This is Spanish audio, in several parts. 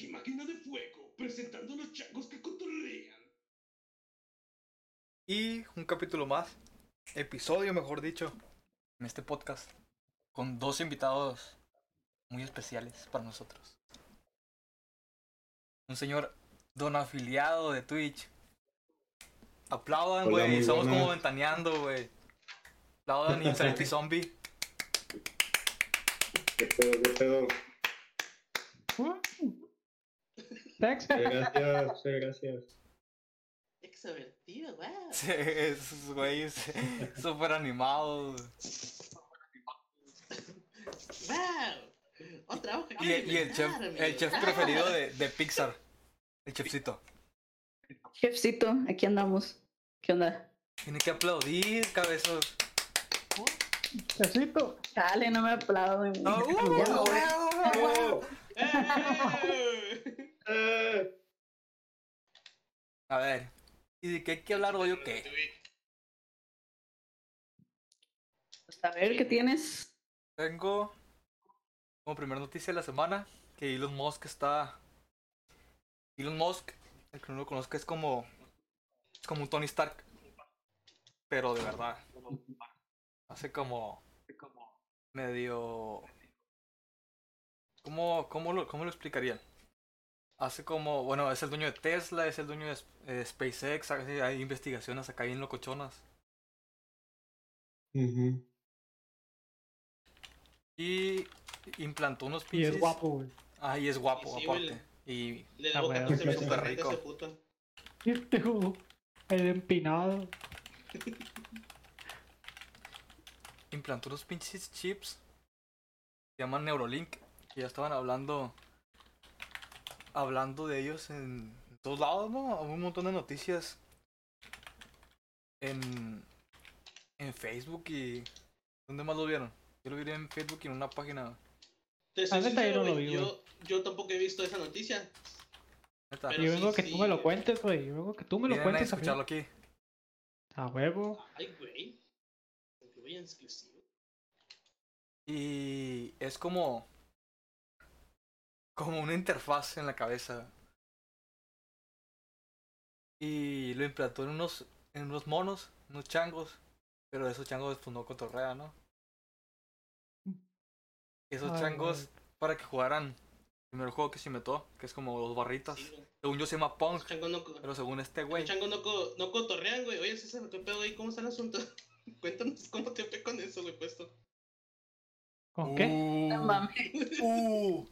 aquí Máquina de Fuego, presentando los changos que cotorrean. Y un capítulo más, episodio mejor dicho, en este podcast, con dos invitados muy especiales para nosotros. Un señor don afiliado de Twitch. Aplaudan, güey, estamos como ventaneando, güey. Aplaudan Insanity Zombie. ¿Qué pedo, qué pedo? Gracias, muchas gracias. Extrovertido, wow. Sí, esos güeyes súper animados. Wow. Otra hoja que Y, y el chef, el chef amigo. preferido de, de Pixar. El chefcito. Jefcito, aquí andamos. ¿Qué onda? Tiene que aplaudir, cabezos. Necesito. Chale, no me. Ah, uh, Ya, uh, güey. uh, uh. ¡Eh! Eh, A ver, ¿y de qué hay que hablar hoy o qué? Pues, a ver, ¿qué tienes? Tengo como primera noticia de la semana que Elon Musk está. Elon Musk, el que no lo conozca, es como. Es como un Tony Stark. Pero de verdad. Hace como. Medio. ¿Cómo, cómo, lo, ¿Cómo lo explicarían? Hace como. Bueno, es el dueño de Tesla, es el dueño de eh, SpaceX, hace- hay investigaciones acá bien locochonas. ujú. Y implantó unos Y es pinches- guapo, güey. Ah, y es guapo, Y sí, aparte. Y Le Ah, debo bueno, 14 meses súper de renta a rico. puto. Tengo el empinado. implantó unos pinches chips. Se llaman Neurolink. Que ya estaban hablando. Hablando de ellos en, en todos lados, ¿no? Hubo un montón de noticias. En. En Facebook y. ¿Dónde más lo vieron? Yo lo vi en Facebook y en una página. Te soy sincero, no vi, yo, yo tampoco he visto esa noticia. Neta. Pero Yo sí, vengo que sí, tú me lo cuentes, güey. Yo vengo que tú me lo Vienen a cuentes. escucharlo aquí. A huevo. Ay, güey. Aunque voy en exclusivo. Y es como. Como una interfaz en la cabeza. Y lo implantó en unos. En unos monos, unos changos. Pero esos changos pues no cotorrean, ¿no? Esos Ay, changos para que jugaran el primer juego que se inventó, que es como dos barritas. Sí. Según yo se llama Los no, co- pero según este los güey. changos no, co- no cotorrean, güey. Oye, César, ¿qué pedo ahí? ¿Cómo está el asunto? Cuéntanos cómo te fue con eso, güey, puesto. ¿Con qué? No Uh, mames. uh.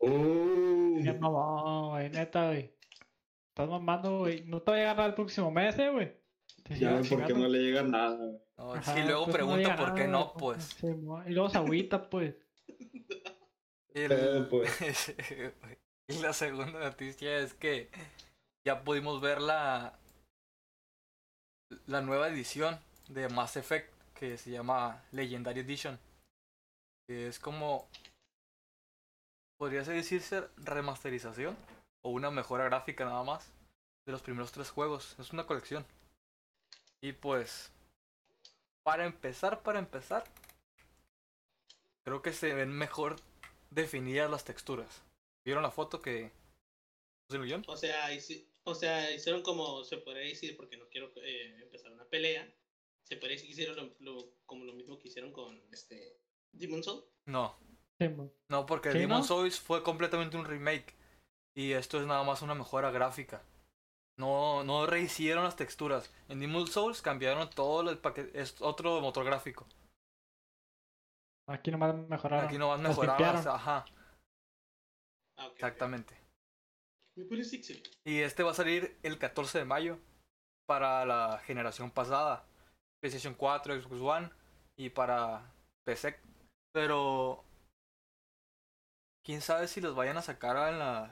Uh, Qué mamón, güey. Neta, güey. Estás mamando, güey. No te va a llegar nada el próximo mes, eh, güey. Ya ven por qué no le llega nada. güey. No, Ajá, y luego pues pregunta por qué nada, no, pues. Sí, y luego se agüita, pues. El- Pedo, pues. y la segunda noticia es que ya pudimos ver la la nueva edición de Mass Effect que se llama Legendary Edition. Que es como podría decirse remasterización o una mejora gráfica nada más de los primeros tres juegos. Es una colección. Y pues para empezar, para empezar, creo que se ven mejor definidas las texturas. ¿Vieron la foto que? O sea, o sea, hicieron como, se podría decir, porque no quiero eh, empezar una pelea, se que hicieron lo, lo- como lo mismo que hicieron con este Demon Soul. No, Sí, no, porque ¿Sí, Demon no? Souls fue completamente un remake. Y esto es nada más una mejora gráfica. No, no rehicieron las texturas. En Demon Souls cambiaron todo el paquete. Es otro motor gráfico. Aquí nomás mejoraron. Aquí no van Los mejorar. limpiaron. Ajá, Ah, ok, ok. exactamente. Excelente. Y este va a salir el 14 de mayo para la generación pasada. PlayStation 4, Xbox One y para PC. Pero quién sabe si los vayan a sacar en las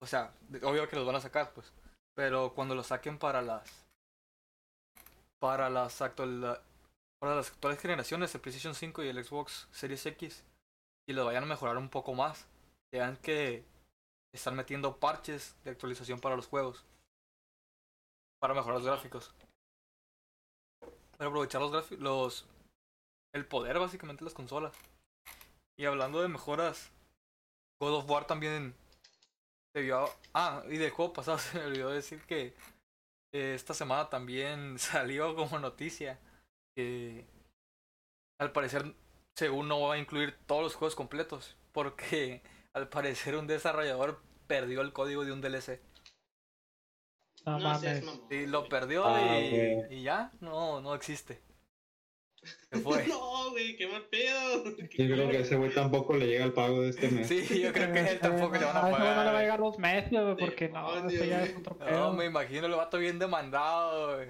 o sea, obvio que los van a sacar, pues, pero cuando los saquen para las para las actual para las actuales generaciones, el PlayStation 5 y el Xbox Series X y los vayan a mejorar un poco más. Vean que están metiendo parches de actualización para los juegos. Para mejorar los gráficos. Para aprovechar los gráficos. Los. El poder básicamente de las consolas. Y hablando de mejoras. God of War también se vio. Ah, y del juego pasado se me olvidó decir que eh, esta semana también salió como noticia que al parecer, según no va a incluir todos los juegos completos, porque al parecer un desarrollador perdió el código de un DLC. No, No seas mames. mamón. Sí, lo perdió Ah, y, y ya, no, no existe. Fue. No, güey, qué mal pedo. Yo creo que a ese güey tampoco le llega el pago de este mes. Sí, yo creo que a él tampoco le van a A ese güey no le va a pagar. llegar dos meses, güey, porque no, Demonios, ese ya es güey. otro No, me imagino el vato bien demandado, güey.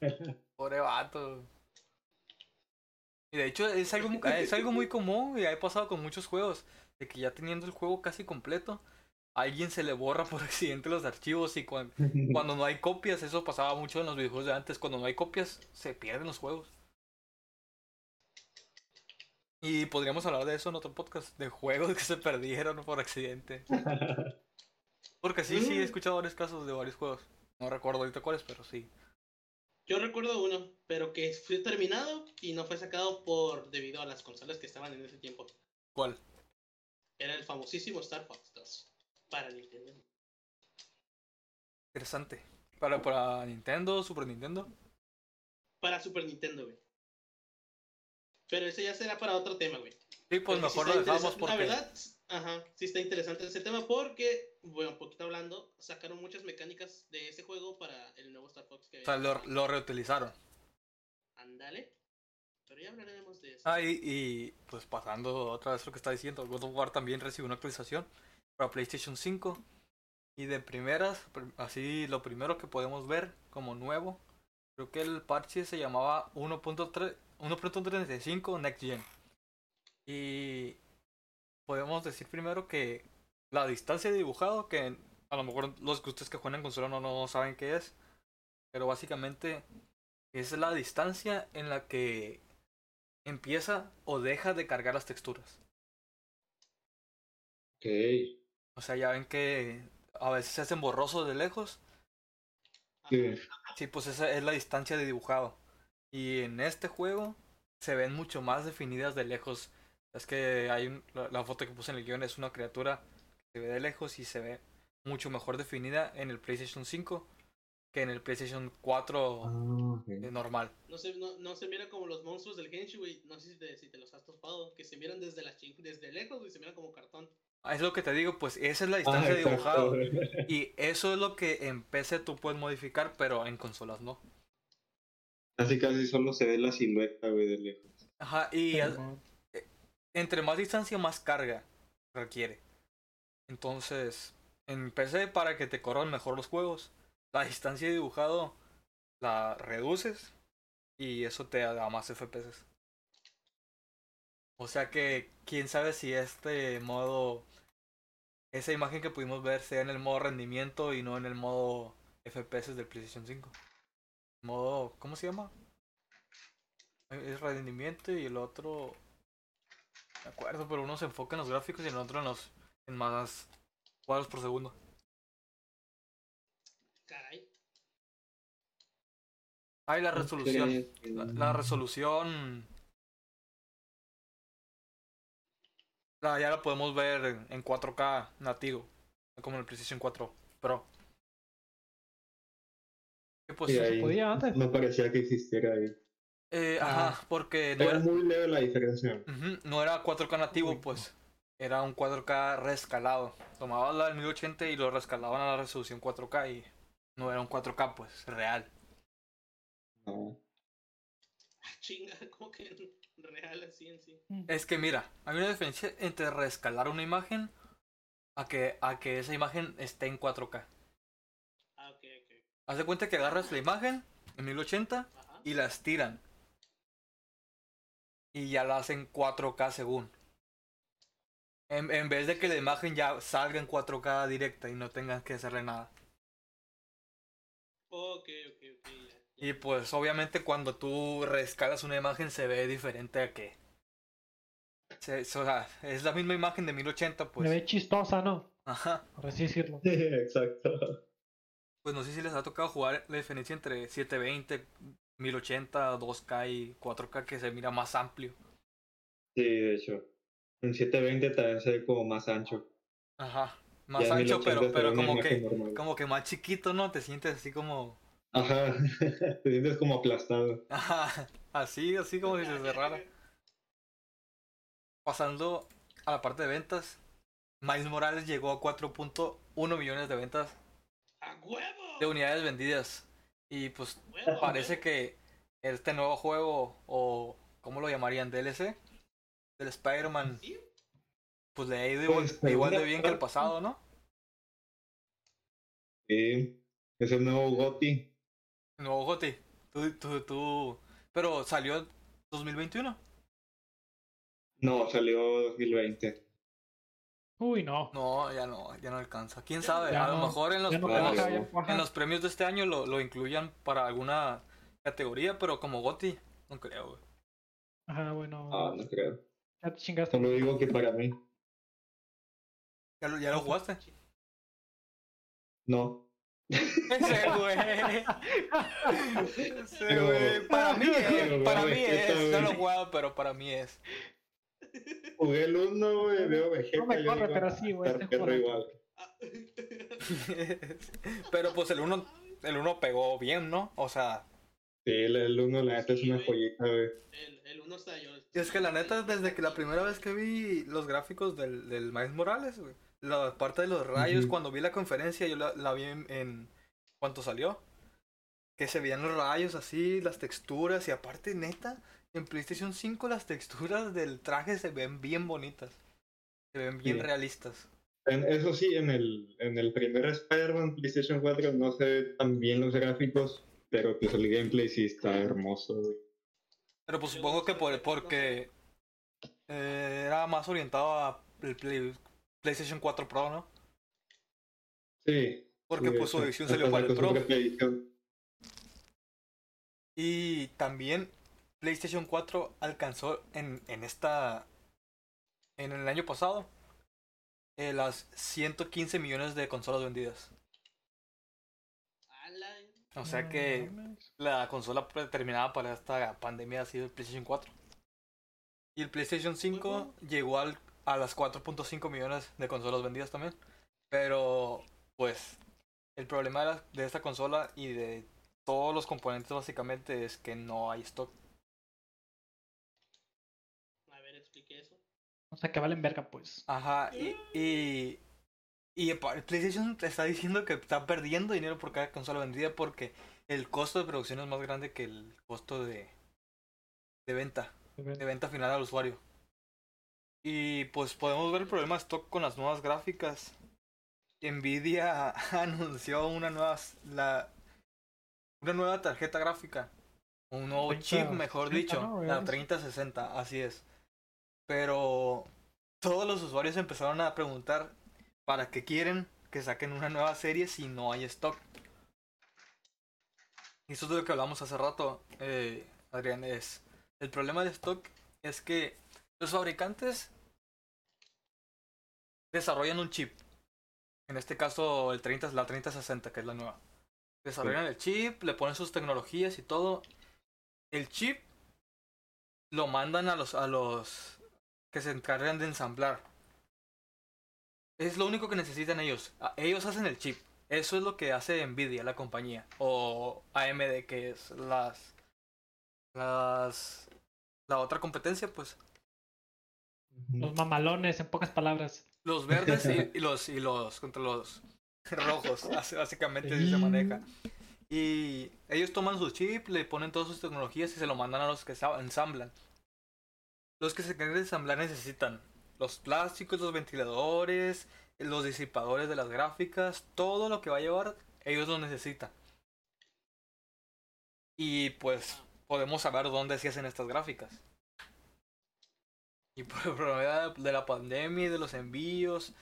Pobre vato. Y de hecho es algo, es algo muy común y ha pasado con muchos juegos. De que ya teniendo el juego casi completo, a alguien se le borra por accidente los archivos y cuan- cuando no hay copias, eso pasaba mucho en los videojuegos de antes, cuando no hay copias se pierden los juegos. Y podríamos hablar de eso en otro podcast, de juegos que se perdieron por accidente. Porque sí, sí, he escuchado varios casos de varios juegos. No recuerdo ahorita cuáles, pero sí. Yo recuerdo uno, pero que fue terminado y no fue sacado por debido a las consolas que estaban en ese tiempo. ¿Cuál? Era el famosísimo Star Fox 2 para Nintendo. Interesante. Para, para Nintendo, Super Nintendo. Para Super Nintendo, güey. Pero ese ya será para otro tema, güey. Sí, pues Porque sí mejor está lo dejamos porque. La verdad, ajá, sí está interesante ese tema porque, bueno, un poquito hablando, sacaron muchas mecánicas de ese juego para el nuevo Star Fox que O sea, lo, lo reutilizaron. Ándale. Pero ya hablaremos de eso. Ah, y, y, pues pasando otra vez lo que está diciendo, God of War también recibió una actualización para PlayStation 5. Y de primeras, pr- así lo primero que podemos ver como nuevo, creo que el parche se llamaba 1.3 1.35 Next Gen. Y podemos decir primero que la distancia de dibujado, que a lo mejor los que ustedes que juegan en consola no, no saben qué es, pero básicamente es la distancia en la que empieza o deja de cargar las texturas. Ok. O sea, ya ven que a veces se hacen borrosos de lejos. Sí. Sí, pues esa es la distancia de dibujado. Y en este juego se ven mucho más definidas de lejos. Es que hay un- la, la foto que puse en el guion es una criatura que se ve de lejos y se ve mucho mejor definida en el PlayStation 5 que en el PlayStation 4 Ah, normal. No se, no, no se mira como los monstruos del Genshin, güey. No sé si te, si te los has topado. Que se miran desde, la desde lejos, güey. Se miran como cartón. Ah, Es lo que te digo, pues esa es la Ah, distancia de dibujado. Y eso es lo que en PC tú puedes modificar, pero en consolas no. Casi casi solo se ve la silueta, güey, de lejos. Ajá, y al- mon. entre más distancia, más carga requiere. Entonces, en PC, para que te corran mejor los juegos, la distancia de dibujado la reduces y eso te da más FPS. O sea que, quién sabe si este modo, esa imagen que pudimos ver sea en el modo rendimiento y no en el modo FPS del PlayStation 5. Modo, ¿cómo se llama? Es rendimiento y el otro me acuerdo, pero uno se enfoca en los gráficos y el otro en los en más cuadros por segundo. Caray. Ah, y la resolución. La, la resolución. Ya la podemos ver en, en 4K nativo. Como en el PlayStation 4 Pro. Y pues, Sí, ahí podía antes. No parecía que existiera ahí. eh, Ah. ajá, porque no Era era, muy leve la diferencia. ujú, no era 4K nativo, Uy, pues. Era un 4K rescalado. Tomaban la del 1080 y lo rescalaban a la resolución 4K y no era un 4K, pues, real. No. Ah, chinga, como que real así en sí. Es que mira, hay una diferencia entre rescalar una imagen a que, a que esa imagen esté en 4K. Ah, ok, ok. Haz de cuenta que agarras la imagen en 1080 Ajá. y la estiran. Y ya la hacen 4K según. En, en vez de que la imagen ya salga en 4K directa y no tengas que hacerle nada. Ok, ok, ok. Y pues obviamente cuando tú rescalas una imagen se ve diferente a que... se- o sea, es la misma imagen de 1080 Me pues... ve chistosa, ¿no? Ajá. Por así decirlo. Exacto. Pues no sé si les ha tocado jugar la diferencia entre 720, 1080, 2K y 4K que se mira más amplio. Sí, de hecho. En 720 también se ve como más ancho. Ajá. Más Ya ancho, 1080 pero, se pero como que, normal. como que más chiquito, ¿no? Te sientes así como. Ajá, te sientes como aplastado. Ajá, así, así como si se cerrara. Pasando a la parte de ventas, Miles Morales llegó a 4.1 millones de ventas ¡A huevo! de unidades vendidas. Y pues Huevo, parece huevo. que este nuevo juego, o ¿cómo lo llamarían? DLC, del Spider-Man, Sí. pues le ha ido igual, Pues, según igual de bien que el pasado, ¿no? Sí, es el nuevo Goti. No, Goti, tú, tú, tú. Pero salió en 2021. No, salió 2020. Uy, no. No, ya no, ya no alcanza. ¿Quién Ya sabe? Ya A lo mejor en los, no cuaja. en los premios de este año lo, lo incluyan para alguna categoría, pero como Goti, no creo, güey. Ajá, bueno. Ah, no creo. Ya te chingaste. Solo digo que para mí. ¿Ya lo, ya lo jugaste? No. Ese güey. Ese Pero- güey. Para mí es, para mí es. No lo he jugado, pero para mí es. Jugué el 1, güey, veo Vegeta. No me corre, pero "Ah, sí, güey, este perro juego". igual. Pero pues el uno, el uno pegó bien, ¿no? O sea, Sí, el- el 1 la neta es una joyita, güey. El, el uno está yo. es que la neta, desde que la primera vez que vi los gráficos del, del Miles Morales, güey, la parte de los rayos, cuando vi la conferencia, yo la, la vi en, en cuanto salió. Que se veían los rayos así, las texturas, y aparte, neta, en PlayStation 5 las texturas del traje se ven bien bonitas. Se ven bien Sí. realistas. En- Eso sí, en el, en el primer Spider-Man PlayStation 4 no se ve tan bien los gráficos, pero pues el gameplay sí está hermoso, güey. Pero pues supongo que por, porque eh, era más orientado a el Play- PlayStation 4 Pro, ¿no? Sí. Porque sí, pues su edición salió para el Pro. Y también PlayStation 4 alcanzó en, en esta. En el año pasado. eh, las 115 millones de consolas vendidas. O sea que la consola determinada para esta pandemia ha sido el PlayStation 4. Y el PlayStation 5 llegó al, a las 4.5 millones de consolas vendidas también. Pero, pues, el problema de, la- de esta consola y de todos los componentes básicamente es que no hay stock. A ver, explique eso. O sea, que valen verga, pues. Ajá, y, y, y PlayStation te está diciendo que está perdiendo dinero por cada consola vendida porque el costo de producción es más grande que el costo de, de venta. de venta final al usuario. Y pues podemos ver el problema de stock con las nuevas gráficas. Nvidia anunció una nueva la una nueva tarjeta gráfica, un nuevo chip, mejor 3060, dicho, ¿no? la Es- 3060, así es. Pero todos los usuarios empezaron a preguntar para qué quieren que saquen una nueva serie si no hay stock. Y eso es de lo que hablamos hace rato, eh, Adrián, es el problema de stock es que los fabricantes desarrollan un chip. En este caso, el 30 es la 3060, que es la nueva. Desarrollan el chip, le ponen sus tecnologías y todo. El chip lo mandan a los a los que se encargan de ensamblar. Es lo único que necesitan ellos. A- Ellos hacen el chip. Eso es lo que hace Nvidia, la compañía. O AMD, que es las las la otra competencia, pues. Los mamalones, en pocas palabras. Los verdes y, y los y los contra los rojos, básicamente así se maneja. Y ellos toman su chip, le ponen todas sus tecnologías y se lo mandan a los que sa- ensamblan. Los que se quieren ensamblar necesitan los plásticos, los ventiladores, los disipadores de las gráficas, todo lo que va a llevar, ellos lo necesitan. Y pues podemos saber dónde se hacen estas gráficas. Y por el problema de la pandemia y de los envíos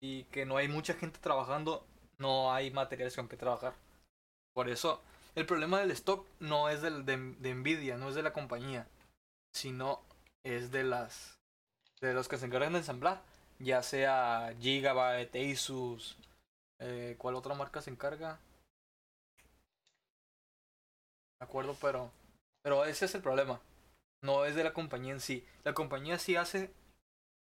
y que no hay mucha gente trabajando, no hay materiales con que trabajar. Por eso, el problema del stock no es del, de, Nvidia, no es de la compañía, sino es de las de los que se encargan de ensamblar, ya sea Gigabyte, Asus, eh, ¿cuál otra marca se encarga? De acuerdo, pero pero ese es el problema. No es de la compañía en sí. La compañía sí hace,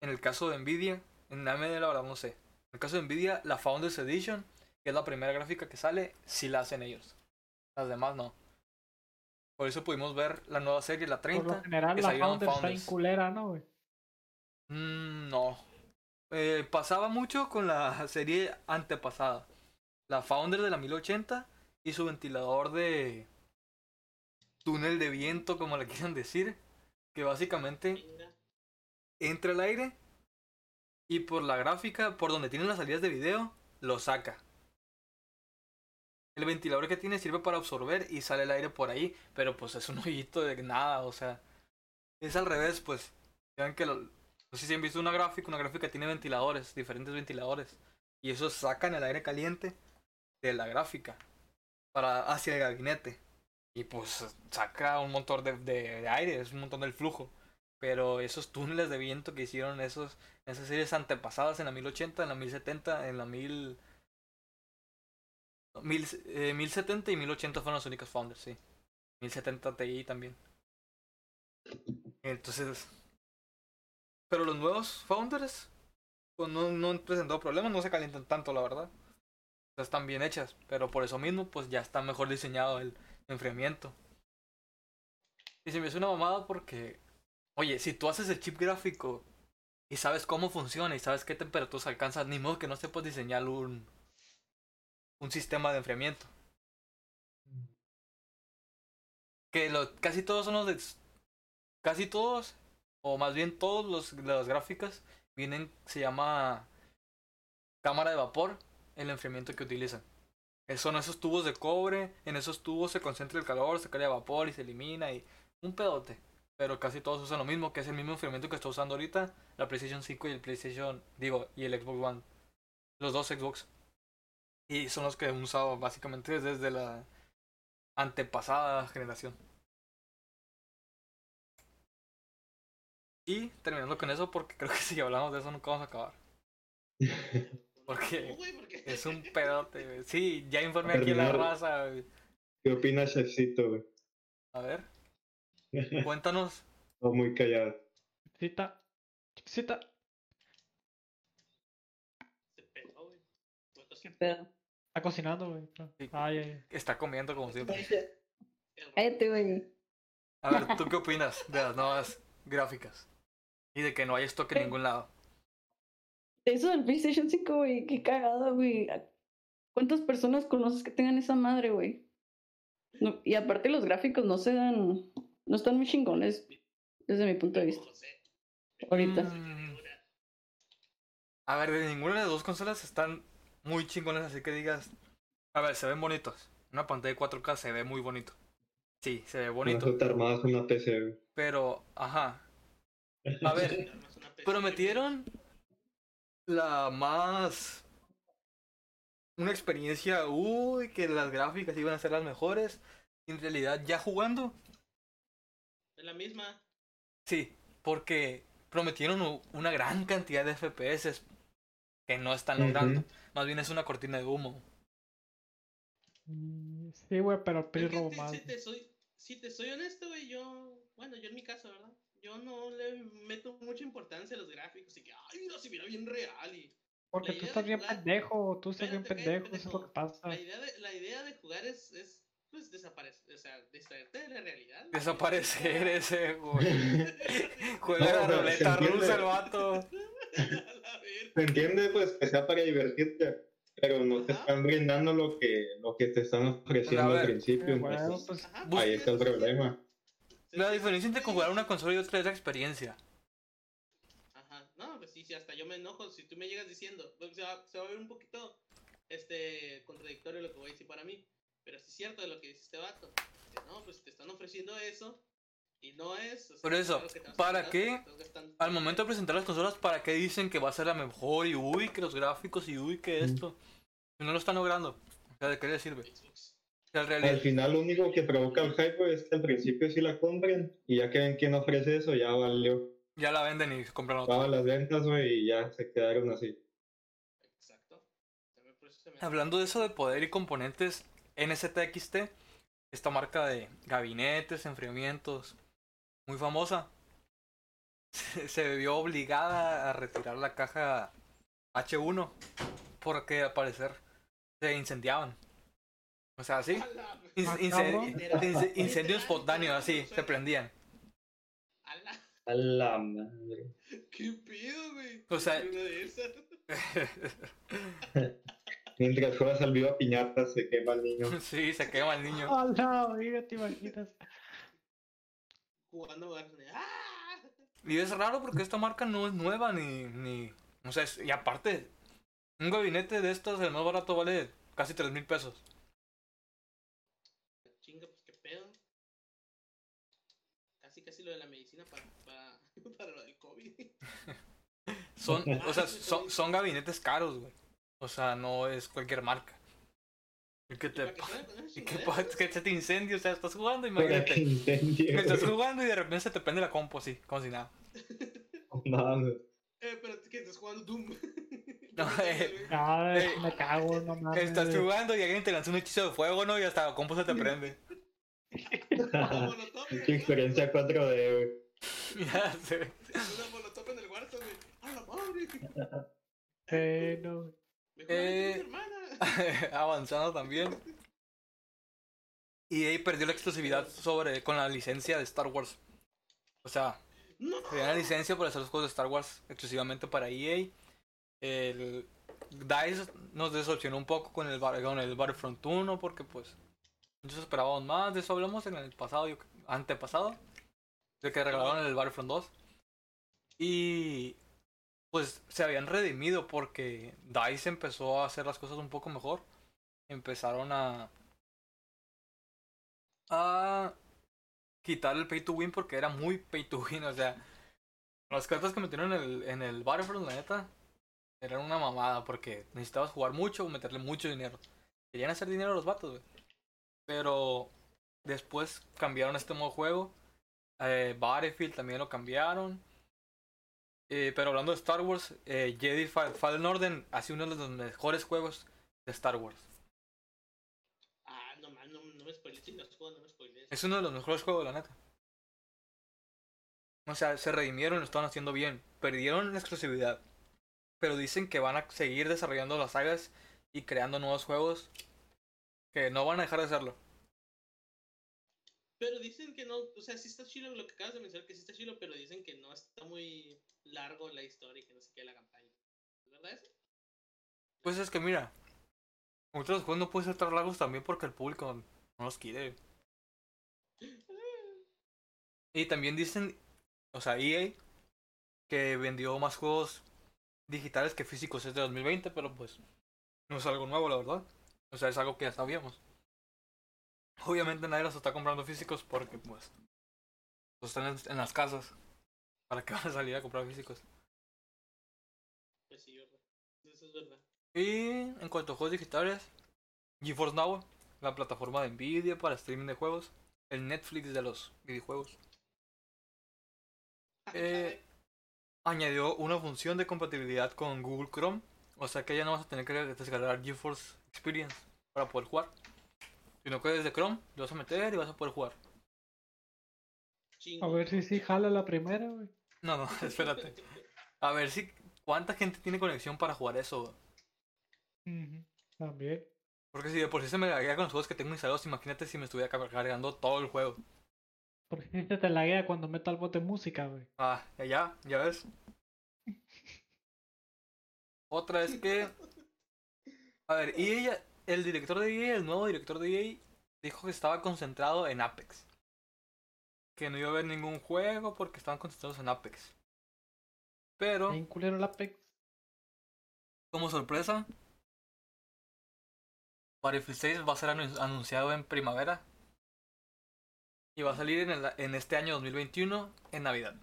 en el caso de Nvidia, en AMD la verdad no sé. el caso de Nvidia, la Founders Edition, que es la primera gráfica que sale, sí la hacen ellos. Las demás no. Por eso pudimos ver la nueva serie, la Por 30. lo general, que la está Founders. en culera, ¿no, güey? Mm, no. Eh, pasaba mucho con la serie antepasada. La Founder de la 1080 y su ventilador de túnel de viento, como le quieran decir. Que básicamente entra el aire y por la gráfica, por donde tienen las salidas de video, lo saca. El ventilador que tiene sirve para absorber y sale el aire por ahí, pero pues es un hoyito de nada, o sea, es al revés, pues. Vean que lo- no sé si han visto una gráfica, una gráfica tiene ventiladores, diferentes ventiladores, y esos sacan el aire caliente de la gráfica para hacia el gabinete. Y pues saca un montón de, de- aire, es un montón del flujo. Pero esos túneles de viento que hicieron esos, esas series antepasadas en la 1080, en la 1070, en la 1000, mil, eh, 1070 y 1080 fueron las únicas founders, sí. 1070 Ti también. Entonces, pero los nuevos founders pues no, no han presentado problemas, no se calientan tanto, la verdad. Están bien hechas, pero por eso mismo, pues ya está mejor diseñado el enfriamiento. Y se me hace una mamada porque, oye, si tú haces el chip gráfico y sabes cómo funciona y sabes qué temperaturas alcanza, ni modo que no sepas diseñar un, un sistema de enfriamiento. Que lo, casi todos son los de. Casi todos, o más bien todos los, las gráficas, vienen, se llama cámara de vapor, el enfriamiento que utilizan. Son esos tubos de cobre, en esos tubos se concentra el calor, se crea vapor y se elimina y un pedote. Pero casi todos usan lo mismo, que es el mismo enfriamiento que está usando ahorita la PlayStation 5 y el PlayStation, digo, y el Xbox One. Los dos Xbox. Y son los que he usado básicamente desde la antepasada generación. Y terminando con eso, porque creo que si hablamos de eso nunca vamos a acabar. porque es un pedote, güey. Sí, ya informé aquí a la raza, güey. ¿Qué opinas, chefcito, güey? A ver, cuéntanos. O muy callado. Fue cosa- ¿Qué pedo? Está cocinando, güey. Sí. Ay, ay, ay. Está comiendo como siempre. el- Cállate, güey. A ver, ¿tú qué opinas de las nuevas gráficas? Y de que no hay stock en ningún lado. Eso del PlayStation 5, güey, qué cagado, güey. ¿Cuántas personas conoces que tengan esa madre, güey? No, y aparte los gráficos no se dan, no están muy chingones desde mi punto de vista. Ahorita. Mm. A ver, de ninguna de las dos consolas están muy chingones, así que digas. A ver, se ven bonitos. Una pantalla de 4K se ve muy bonito. Sí, se ve bonito. una PC. Pero, ajá. A ver, prometieron la más una experiencia uy que las gráficas iban a ser las mejores en realidad ya jugando Es la misma. sí porque prometieron una gran cantidad de FPS que no están logrando más bien es una cortina de humo Mm, Sí, güey, pero te- más. Si te soy, si te soy honesto, güey, yo, bueno, yo en mi caso, ¿verdad? Yo no le meto mucha importancia a los gráficos y que, ay, mira, se mira bien real y Porque tú estás bien jugar- pendejo, tú estás bien pendejo, eso es lo que pasa. la idea de, la idea de jugar es, es pues, desaparecer, o sea, distraerte de la realidad. desaparecer ese güey juega No, la ruleta rusa el vato A la verga. Se entiende, pues, que sea para divertirte, pero no te están brindando lo que, lo que te están ofreciendo al principio. Eh, bueno, entonces, pues, ahí está el problema. La diferencia entre jugar una consola y otra es la experiencia Ajá, no, pues sí, sí, hasta yo me enojo si tú me llegas diciendo, pues, se, va, se va a ver un poquito este contradictorio lo que voy a decir para mí, pero sí es cierto de lo que dice este vato. Que no, pues te están ofreciendo eso y no es. o sea, Por eso, claro ¿para qué? gastando- Al momento de presentar las consolas, ¿para qué dicen que va a ser la mejor? Y uy, que los gráficos, y uy, que esto. Si no lo están logrando. O sea, ¿de qué les sirve? Xbox. Al final, lo único que provoca el hype es que al principio sí la compren y ya que ven quién ofrece eso, ya valió. ya la venden y compran otra. Las ventas, güey, y ya se quedaron así. Exacto. Hablando de eso de poder y componentes, NZXT, esta marca de gabinetes, enfriamientos, muy famosa, se, se vio obligada a retirar la caja H1 porque al parecer se incendiaban. O sea, sí. A la- In- ince- cabrón. ince- incendio espontáneo, así, se prendían. a la- A la madre. ¿Qué pedo, güey? O sea-. Mientras juegas al vivo a piñata, se quema el niño. Sí, se quema el niño. Hola, oiga, te imaginas. Jugando. ¡Ah! Y es raro porque esta marca no es nueva ni. ni o sea, es- y aparte, un gabinete de estos, el más barato, vale casi 3 mil pesos. Chinga, pues qué pedo. Casi, casi lo de la medicina para, para, para lo del COVID. Son, o sea, son, son gabinetes caros, güey. O sea, no es cualquier marca. Y que te. Y que, que se te incendia, o sea, estás jugando, imagínate. incendio. Estás jugando y de repente se te prende la compo así, como si nada. Mames. Eh, pero que estás jugando Doom. No, eh, Ay, Eh, me cago, no mames. Estás jugando y alguien te lanza un hechizo de fuego, ¿no? Y hasta la compo se te prende. Qué experiencia 4D, güey. ya sé. Warzone, Una molotov en el Warzone, güey. ¡A Sí, no. Eh. eh... mi hermana. Avanzando también. Y ahí perdió la exclusividad sobre con la licencia de Star Wars. O sea, No. tenía la licencia para hacer los juegos de Star Wars exclusivamente para EA. El DICE nos decepcionó un poco con el, Bar- con el Battlefront 1 porque pues muchos esperábamos más. De eso hablamos en el pasado, yo- antepasado. De que regalaron el Battlefront 2. Y pues se habían redimido porque DICE empezó a hacer las cosas un poco mejor. Empezaron a a quitar el pay to win porque era muy pay to win, o sea, las cartas que metieron en el, en el Battlefront, la neta, eran una mamada porque necesitabas jugar mucho o meterle mucho dinero. Querían hacer dinero los vatos, güey. Pero después cambiaron este modo de juego. Eh, Battlefield también lo cambiaron. Eh, pero hablando de Star Wars, eh, Jedi Fa- Fallen Order ha sido uno de los mejores juegos de Star Wars. Ah, no, no, no me spoilees. No me spoilees. Es uno de los mejores juegos, la neta. O sea, se redimieron lo estaban haciendo bien. Perdieron la exclusividad. Pero dicen que van a seguir desarrollando las sagas y creando nuevos juegos. Que no van a dejar de hacerlo. Pero dicen que no, o sea, sí está chido lo que acabas de mencionar, que sí está chido, pero dicen que no está muy largo la historia y que no sé qué la campaña. ¿Es verdad eso? Pues es que mira. Muchos juegos no pueden ser tan largos también porque el público no los quiere. Y también dicen, o sea, EA, que vendió más juegos digitales que físicos este 2020, pero pues no es algo nuevo, la verdad. O sea, es algo que ya sabíamos. Obviamente nadie los está comprando físicos porque pues los están en, las casas. ¿Para qué van a salir a comprar físicos? Pues sí, verdad. Eso es verdad. Y en cuanto a juegos digitales, GeForce Now, la plataforma de Nvidia para streaming de juegos, el Netflix de los videojuegos, Eh, añadió una función de compatibilidad con Google Chrome, o sea que ya no vas a tener que descargar GeForce Experience para poder jugar, sino que desde Chrome lo vas a meter y vas a poder jugar. A ver si sí jala la primera, güey. No, no, espérate. A ver si cuánta gente tiene conexión para jugar eso. Ujú, También. Porque si de por sí se me laguea con los juegos que tengo instalados, imagínate si me estuviera car- cargando todo el juego. Porque si se te laguea cuando meto al bote música, güey. Ah, ya, ya, ya ves. Otra es que. A ver, EA, el director de EA, el nuevo director de EA, dijo que estaba concentrado en Apex. Que no iba a haber ningún juego porque estaban concentrados en Apex. Pero, Bien culero el Apex. como sorpresa, Battlefield 6 va a ser anu- anunciado en primavera. Y va a salir en, el- en este año 2021, en Navidad.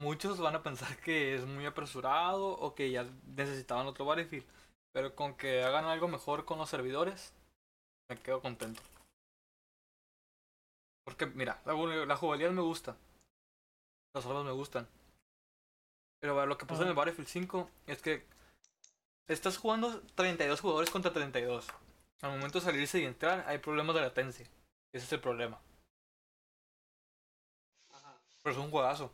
Muchos van a pensar que es muy apresurado o que ya necesitaban otro Battlefield. Pero con que hagan algo mejor con los servidores, me quedo contento. Porque, mira, la, la jugabilidad me gusta. Las armas me gustan. Pero lo que pasa en el Battlefield 5 es que estás jugando 32 jugadores contra 32. Al momento de salirse y entrar hay problemas de latencia. Ese es el problema. Ajá. Pero es un juegazo.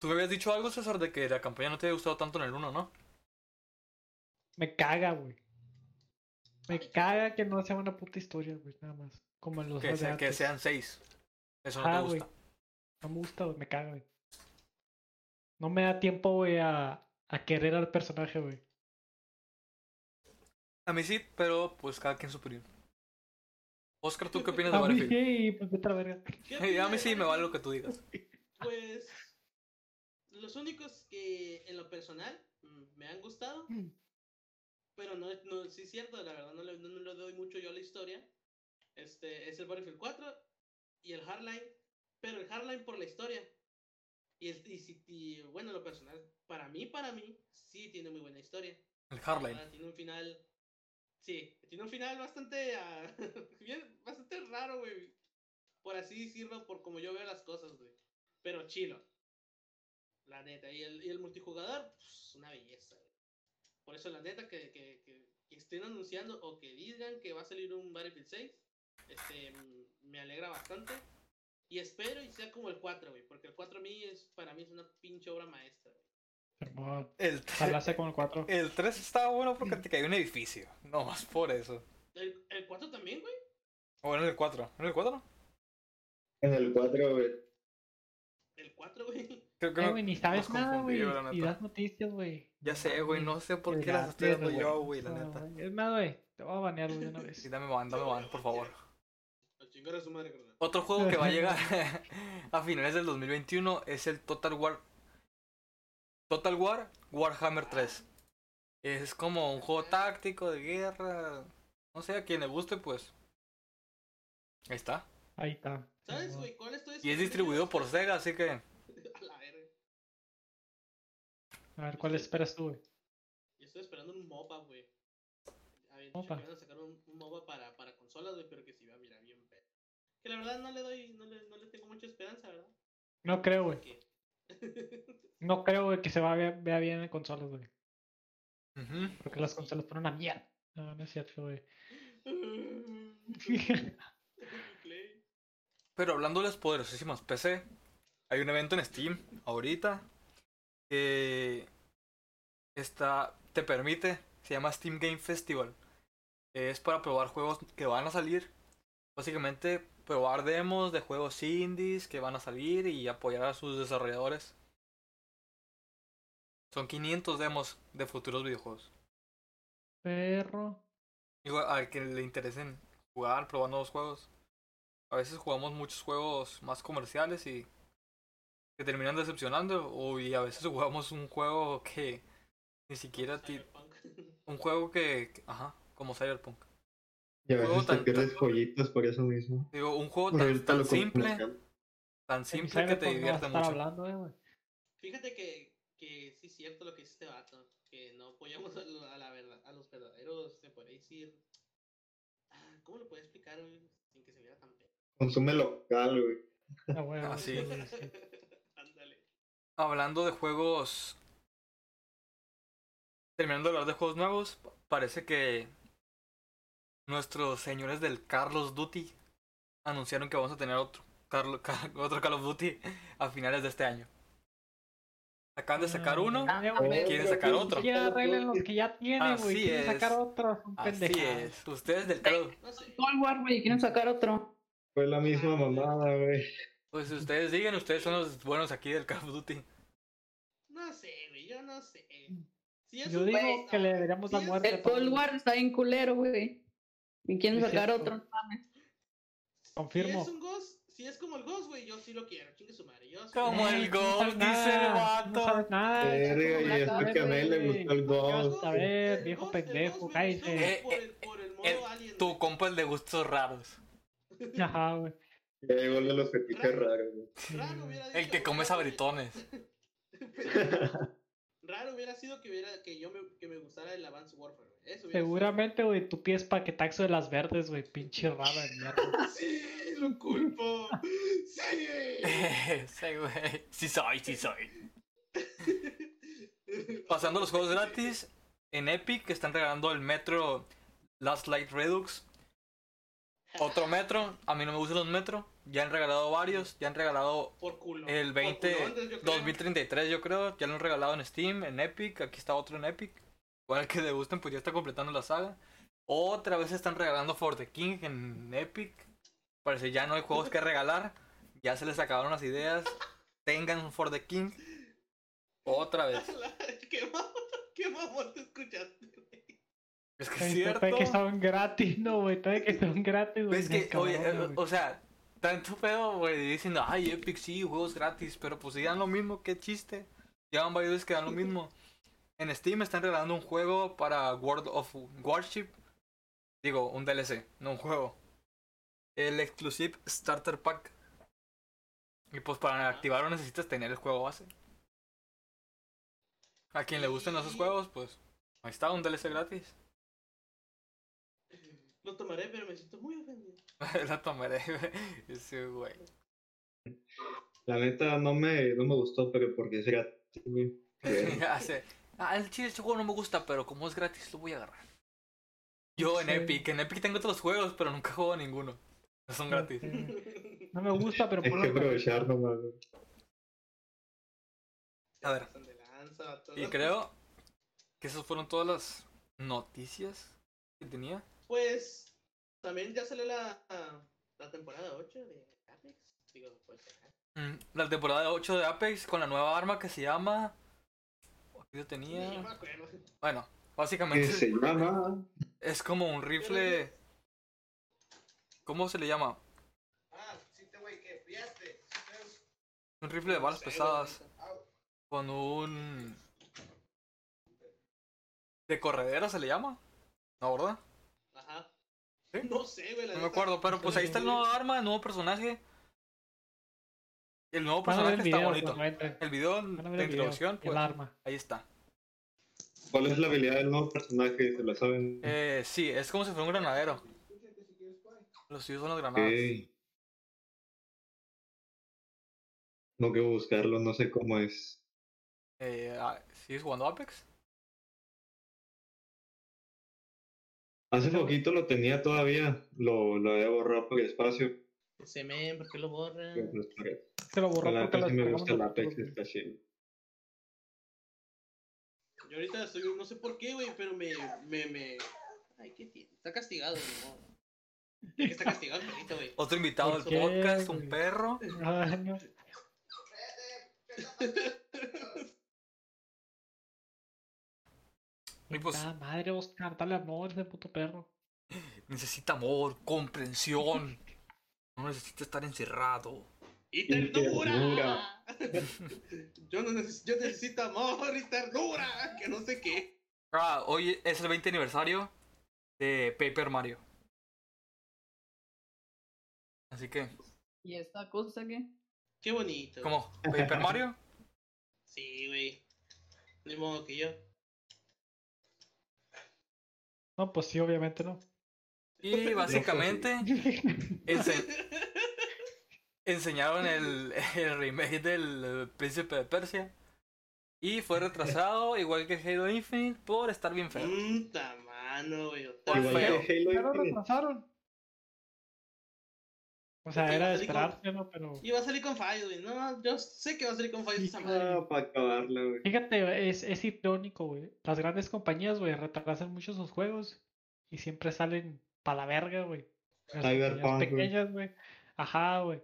Tú me habías dicho algo, César, de que la campaña no te había gustado tanto en el 1, ¿no? Me caga, güey. Me caga que no sea una puta historia, güey, nada más. Como en los Que, sea- que sean 6. Eso no Ah, te gusta. No me gusta, güey, me caga, güey. No me da tiempo, güey, a, a querer al personaje, güey. A mí sí, pero pues cada quien su opinión. Oscar, ¿tú qué opinas de A mí Battlefield? sí, pues vete a la verga. ¿Qué a mí sí me vale lo que tú digas. Pues los únicos que en lo personal mm, me han gustado, Mm. pero no, no sí es cierto, la verdad no le, no, no le doy mucho yo a la historia. Este es el Battlefield 4 y el Hardline, pero el Hardline por la historia. Y, el, y, si- y, bueno, lo personal, para mí, para mí, sí tiene muy buena historia. El Hardline. verdad, Tiene un final. Sí, tiene un final bastante. ah, bien, bastante raro, güey. Por así decirlo, por como yo veo las cosas, güey. Pero chilo. La neta. Y el, y el multijugador, pues, una belleza, güey. Por eso, la neta, que, que, que, que estén anunciando o que digan que va a salir un Battlefield 6, este, me alegra bastante. Y espero y sea como el 4, güey. Porque el 4 a mí es, para mí es una pinche obra maestra, güey. El, Ojalá sea como el 4. el 3 estaba bueno porque te cayó un edificio. No más por eso. El, el 4 también, güey. O en el 4. ¿En el 4? En el 4, güey. El 4, güey. Creo que Eh, ni sabes nada, güey. Y das noticias, güey. Ya sé, güey, no sé por Qué qué las estoy dando yo, güey, la No, neta. Es más, güey, te voy a banear, güey, de una vez. Sí, dame van, dame van, por favor. A su madre. Otro juego que va a llegar a finales del 2021 es el Total War. Total War Warhammer 3. Es como un juego táctico de guerra. No sé, a quien le guste, pues. Ahí está. Ahí está. ¿Sabes, güey? ¿Cuál estoy Y es distribuido por Sega, así que. A ver, ¿cuál esperas tú, güey? Yo estoy esperando un MOBA, güey. Habían dicho MOBA. que iban a sacar un, un MOBA para, para consolas, güey, pero que se iba a mirar bien pedo. Que la verdad no le doy, no le, no le tengo mucha esperanza, ¿verdad? No creo, güey. No creo, güey, que se va a ver- vea bien en consolas, güey. Porque las consolas son una mierda. No, no es cierto, güey. Pero hablando de las poderosísimas PC, hay un evento en Steam ahorita que está, te permite, se llama Steam Game Festival. Es para probar juegos que van a salir. Básicamente probar demos de juegos indies que van a salir y apoyar a sus desarrolladores. Son 500 demos de futuros videojuegos. Perro. Digo, al que le interesen jugar, probar nuevos juegos. A veces jugamos muchos juegos más comerciales y que terminan decepcionando. O y a veces jugamos un juego que ni siquiera un juego que, que- ajá, como Cyberpunk. Y a Juego veces te tan- pierdes joyitas por eso mismo. Digo, un juego Por tan, tan simple, tan simple que te divierte mucho. hablando, eh. Fíjate que, que sí es cierto lo que dice este vato, que no apoyamos a, lo- a la verdad, a los verdaderos, se puede decir. Ah, ¿Cómo lo puedo explicar, güey? Sin que se viera tan feo. Consume local, güey. Ah, güey, Ah, güey, sí. sí, sí. Ándale. Hablando de juegos. Terminando de hablar de juegos nuevos, pa- parece que nuestros señores del Carlos Duty anunciaron que vamos a tener otro, Carlo- otro Call of Duty a finales de este año. Acaban de sacar uno. Ah, güey, ¿Quieren sacar otro? Ya arreglen los que ya tienen, güey. Así Quieren es. sacar otro. Son Así es. Ustedes del Call of No sé. Cold War, güey, quieren sacar otro. Fue la misma mamada, güey. Pues ustedes digan, ustedes son los buenos aquí del Call of Duty. No sé, güey, yo no sé. Si es Yo un digo güey, que le deberíamos dar si muerte. El Cold War está bien culero, güey. Y quieren sacar cierto. otro. no mames. Confirmo. Si es un Ghost, si es como el Ghost, güey, yo sí lo quiero, chingue su madre. Yo Como el. Ghost, dice el nada, No vato. sabes nada. Verga, y ¿cómo es sabes, porque a mí le gustó el Ghost. A ver, viejo Ghost- pendejo, Eh, por el- por el modo el- Alien, Tu compa el de gustos raros. Ajá, güey. Ya llegó el de los fetiches raros. Raro hubiera El que come raro, sabritones. Raro hubiera sido que hubiera que yo me, que me gustara el Advanced Warfare. güey. Eso Seguramente, güey, tu pie es paquetaxo de las verdes, güey. Pinche rara de mierda. Sí, lo culpo. Sí. Sí, güey. Sí soy, sí soy. Pasando los juegos gratis, en Epic están regalando el Metro Last Light Redux. Otro metro, a mí no me gustan los metros. Ya han regalado varios, ya han regalado Por culo. el Por 20 culones, yo creo. 2033 yo creo, ya lo han regalado en Steam, en Epic, aquí está otro en Epic. Igual el que le gusten pues ya está completando la saga. Otra vez están regalando For the King en Epic. Parece ya no hay juegos que regalar, ya se les acabaron las ideas. Tengan un For the King. Otra vez. ¿Qué mamón, qué mamón te escuchaste? Es que es cierto. Todavía que son gratis, no, güey. Todavía que son gratis, güey. Es que, oye, eh, o sea, tanto pedo, güey, diciendo, ay, Epic sí, juegos gratis, pero pues si dan lo mismo, qué chiste. Ya van varios que dan lo mismo. En Steam están regalando un juego para World of Warship. Digo, un DLC, no un juego. El Exclusive Starter Pack. Y pues para activarlo necesitas tener el juego base. A quien le gusten esos juegos, pues ahí está, un DLC gratis. Lo tomaré, pero me siento muy ofendido. La tomaré, ese güey. La neta no me, no me gustó, pero porque es gratis, güey. Ah, el chile este juego no me gusta, pero como es gratis lo voy a agarrar. Yo en Sí. Epic, en Epic tengo otros juegos, pero nunca juego ninguno. No son gratis. No me gusta, pero Hay por que aprovechar nomás. A ver. Y creo que esas fueron todas las noticias que tenía. Pues también ya salió la, la temporada 8 de Apex. Digo, pues. Mm, La temporada 8 de Apex con la nueva arma que se llama... Aquí lo Sí, yo tenía... Bueno, básicamente se llama. es como un rifle... ¿Cómo se le llama? Ah, sí, te güey, que friaste. Un rifle de balas pesadas. con un de corredera se le llama no verdad. ¿Sí? No sé, güey. la no me acuerdo pero pues ahí está el nuevo arma el nuevo personaje el nuevo personaje el está video bonito el video de el introducción El pues arma. ahí está ¿Cuál es la habilidad del nuevo personaje? ¿Se lo saben? eh, sí es como si fuera un granadero los suyos son los granadas Ok. No quiero buscarlo, no sé cómo es. eh, ah, ¿sigues jugando Apex? Hace poquito lo tenía todavía, lo, lo había borrado por espacio. Ese men, ¿por qué lo borra? pues, Se lo borró La porque lo sí me gusta el Apex, güey. está chido. Yo ahorita estoy, no sé por qué, güey, pero me, me, me... Ay, ¿qué tiene? Está castigado, mi modo. Está castigado el perrito, güey. otro invitado ¿Por del qué, podcast un güey? perro Ay, no. Y pues Ah, madre, Oscar, dale amor a ese puto perro. necesita amor comprensión no necesita estar encerrado ¡Y Y ternura! yo, no neces- yo necesito amor y ternura, que no sé qué. Ah, hoy es el 20 aniversario de Paper Mario. Así que, ¿Y esta cosa qué? Qué bonito. ¿cómo? ¿Paper Mario? Sí, güey. Ni modo que yo. No, pues sí, obviamente no. Y básicamente ense- enseñaron el, el remake del Príncipe de Persia. Y fue retrasado, igual que Halo Infinite, por estar bien feo. Mmm, mano, güey. Igual feo. que Halo Ya lo Infinite. retrasaron. O sea, era de esperarse, ¿no? Pero Y va a salir con fallos, güey. No, yo sé que va a salir con fallos esa madre. Ah, para acabarla, güey. fíjate, es, es irónico, güey. Las grandes compañías, güey, retrasan mucho sus juegos y siempre salen pa' la verga, güey. Las Cyberpunk, compañías güey. pequeñas, güey. Ajá, güey.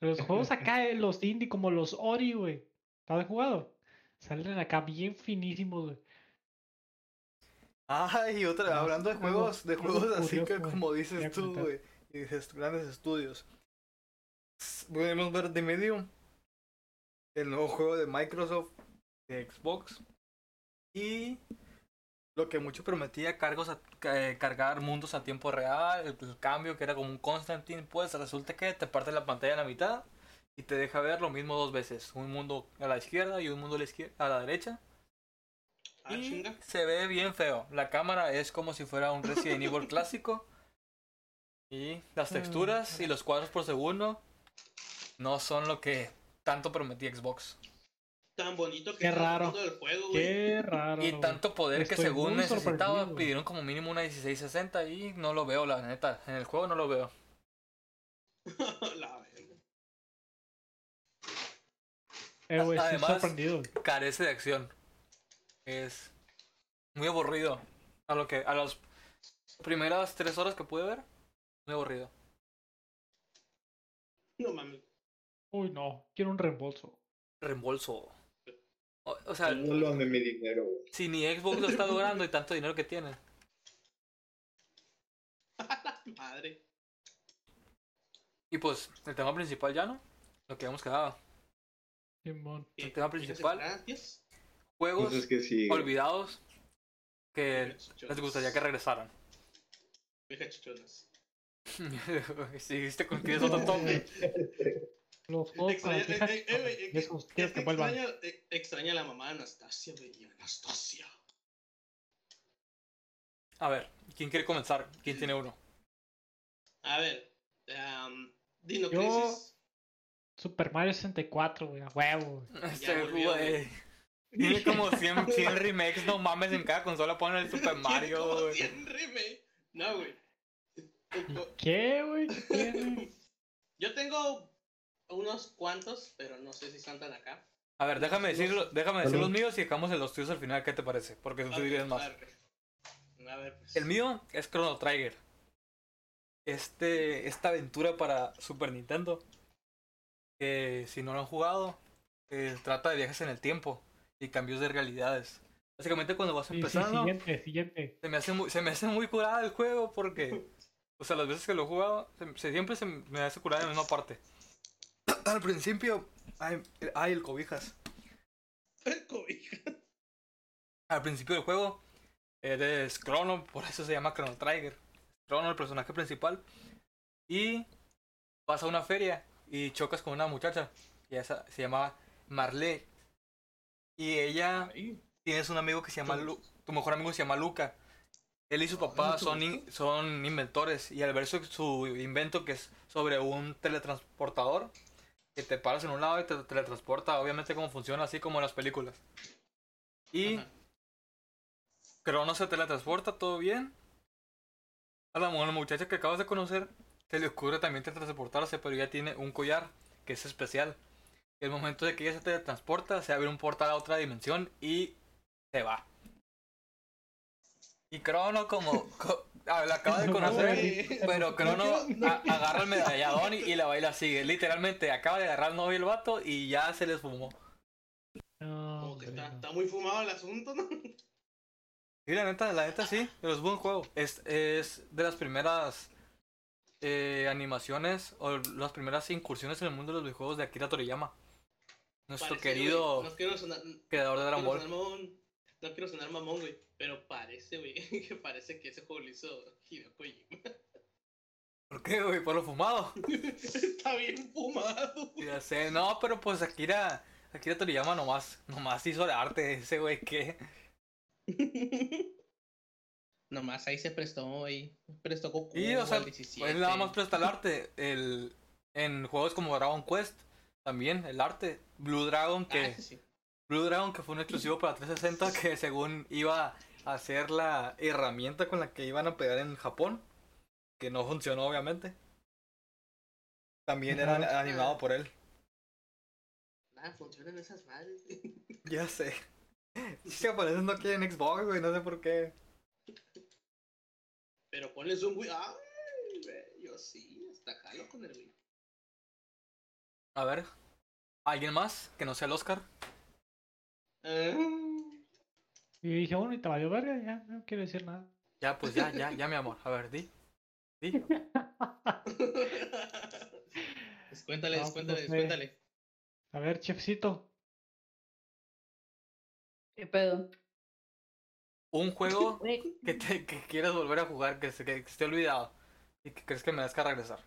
Los juegos acá, eh, los indie, como los Ori, güey. ¿Lo has jugado? Salen acá bien finísimos, güey. Ay, otra, Ah, hablando de juegos, de juegos así curioso, que como dices tú, güey, y grandes estudios. Podemos ver The Medium, el nuevo juego de Microsoft, de Xbox, y lo que mucho prometía, cargos a- eh, cargar mundos a tiempo real, el, el cambio que era como un Constantine, pues resulta que te parte la pantalla a la mitad y te deja ver lo mismo dos veces, un mundo a la izquierda y un mundo a la, izquier- a la derecha. Ah, Y chinga. se ve bien feo. La cámara es como si fuera un Resident Evil clásico. Y las Mm, texturas y los cuadros por segundo no son lo que tanto prometía Xbox. tan bonito que Qué raro. el juego, güey. Qué raro. Y tanto poder que según necesitaba, pidieron como mínimo una 1660 y no lo veo, la neta. En el juego no lo veo. La verga. Eh, güey, estoy Además-. Carece de acción. Es muy aburrido. A lo que, a las primeras tres horas que pude ver, muy aburrido. No mames. Uy, no. Quiero un reembolso. Reembolso. O, o sea, Devuélvame mi dinero, güey. si ni Xbox lo está logrando y tanto dinero que tiene. Madre. Y pues, el tema principal ya no. Lo que habíamos quedado. Simón. El tema principal. Juegos que sí. olvidados que les gustaría que regresaran. Viejas chichonas. Seguiste con tienes otro toque. Los juegos con las Extraña, viejas eh, eh, eh, esos que que vuelvan. extraña, eh, extraña la mamá de Anastasia, güey. Anastasia. A ver, ¿quién quiere comenzar? ¿Quién tiene uno? A ver. um, Dino Yo- Crisis. Super Mario 64, güey. A huevo. Este güey. Tiene como 100, 100 remakes, no mames, en cada consola ponen el Super Mario, güey. 100 remake. No, güey. ¿Qué, güey? Yo tengo unos cuantos, pero no sé si están tan acá. A ver, déjame decirlo, déjame decir los míos y dejamos en los tuyos al final, ¿qué te parece? Porque tú dirías más. A ver, a ver, pues. El mío es Chrono Trigger. Este, esta aventura para Super Nintendo. Que si no lo han jugado, eh, trata de viajes en el tiempo y cambios de realidades. Básicamente cuando vas Sí, sí, empezando, siguiente, siguiente. se me hace muy, se me hace muy curada el juego porque, o sea, las veces que lo he jugado, se- se- siempre se me hace curada en la misma parte. Al principio, ay, ay, el cobijas. Cobija. Al principio del juego, eres Chrono, por eso se llama Chrono Trigger. Chrono, el personaje principal. Y vas a una feria y chocas con una muchacha. Y esa se llama Marley. Y ella, tienes un amigo que se llama Lu- tu mejor amigo se llama Luca. Él y su papá son, in- son inventores. Y al ver su, su invento, que es sobre un teletransportador, que te paras en un lado y te teletransporta, obviamente como funciona, así como en las películas. Y Ajá. Crono se teletransporta, todo bien. A la mu- muchacha que acabas de conocer se le ocurre también teletransportarse, pero ya tiene un collar que es especial. Y el momento de que ella se teletransporta, se abre un portal a otra dimensión y se va. Y Crono como... co- ah, la acaba de No, conocer, pero Crono No agarra el medalladón y, y la baila sigue. Literalmente acaba de agarrar al novio el vato y ya se les fumó. No, Como que está, está muy fumado el asunto, ¿no? Sí, la neta, la neta sí, pero es buen juego. Es, es de las primeras eh, animaciones o las primeras incursiones en el mundo de los videojuegos de Akira Toriyama. Nuestro Parece, querido creador de Dragon Ball. No quiero sonar mamón, güey. Pero parece, güey, que parece que ese juego lo hizo Hideo Kojima. ¿Por qué, güey? Por lo fumado. Está bien fumado. güey. Ya sé, no, pero pues Akira, Akira Toriyama nomás, nomás hizo el arte ese güey que... Nomás ahí se prestó, güey. Prestó Goku Sí, o sea, al 17. pues nada más presta el arte. El, en juegos como Dragon Quest, también el arte. Blue Dragon, que... Ah, sí. Blue Dragon, que fue un exclusivo para 360, que según iba a ser la herramienta con la que iban a pegar en Japón, que no funcionó obviamente. También era animado por él. Nada, funcionan esas madres. güey. Ya sé. Los japoneses no quieren Xbox, güey, no sé por qué. Pero ponle zoom, güey. Ay, güey, yo sí, hasta jalo con el güey. A ver, ¿alguien más que no sea el Oscar? Y dije, bueno, y te valió verga, ya, no quiero decir nada. Ya, pues ya, ya, ya, mi amor. A ver, di. Di. Pues cuéntale, No, pues, cuéntale, no sé. cuéntale. A ver, chefcito. ¿Qué pedo? Un juego que, te, que quieras volver a jugar, que, se, que esté olvidado. Y que crees que merezca regresar.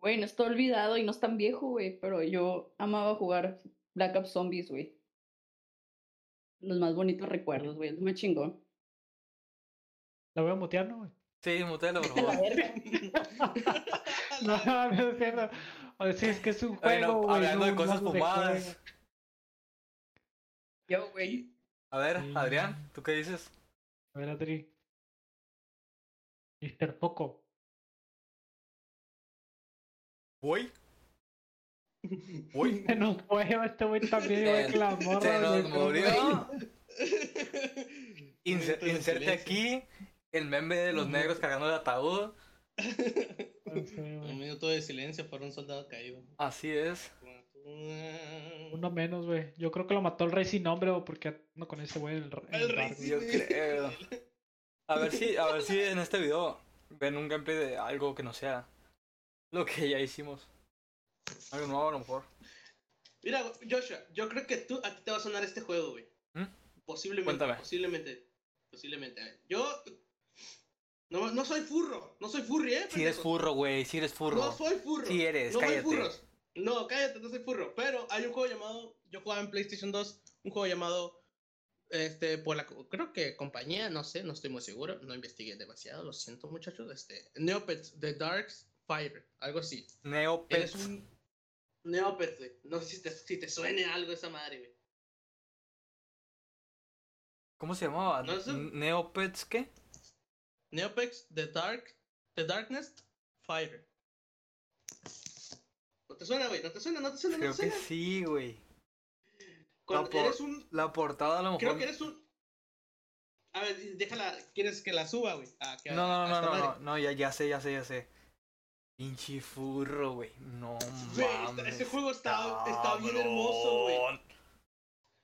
Güey, no está olvidado y no es tan viejo, güey, pero yo amaba jugar Black Ops Zombies, güey. Los más bonitos recuerdos, güey, me chingó. La voy a mutear, ¿no, güey? Sí, mutelo, por La favor. verga. No, no es cierto. O sea, es que es un juego, Bueno, güey. hablando de no cosas hablamos fumadas. Yo, güey. A ver, Sí. Adrián, ¿tú qué dices? A ver, Adri. Mr. Poco. ¿Voy? ¿Voy? Se nos fue este güey también, igual que la morra. Se nos murió. Inser- Inser- inserte aquí el meme de los negros cargando el ataúd. sé, Un minuto de silencio por un soldado caído. Así es. Uno menos, güey. Yo creo que lo mató el rey sin nombre, güey, porque ando con ese güey el, El el rey. Yo creo. A ver si, a ver si en este video ven un gameplay de algo que no sea lo que ya hicimos. Algo nuevo a lo mejor. Mira, Joshua, yo creo que tú, a ti te va a sonar este juego, güey. ¿Mm? Posiblemente. Cuéntame. Posiblemente. Posiblemente. A ver, Yo. No, no soy furro. No soy furry, ¿eh? Si eres furro, güey, si eres furro. No soy furro. Sí eres, no cállate. soy furros. No, cállate, no soy furro. Pero hay un juego llamado. Yo jugaba en PlayStation 2. Un juego llamado. Este, por la. Creo que compañía, no sé, no estoy muy seguro. No investigué demasiado, lo siento, muchachos. Este. Neopets, The Dark Fire. Algo así. Neopets. Eres un. Neopets, güey. No sé si te, si te suene algo esa madre, güey. ¿Cómo se llamaba? No, Neopets, ¿qué? Neopets, The Dark. The Darkness Fire. ¿No te suena, güey? ¿No te suena? ¿No te suena? ¿No Creo te que suena? sí, güey. Cuando No, por- eres un. La portada a lo Creo mejor. que eres un. A ver, déjala. ¿Quieres que la suba, güey? Ah, que- No, no, no, no, no, no, ya, ya sé, ya sé, ya sé. Pinche furro, güey. No esta- mames. ese juego está, está bien hermoso, güey.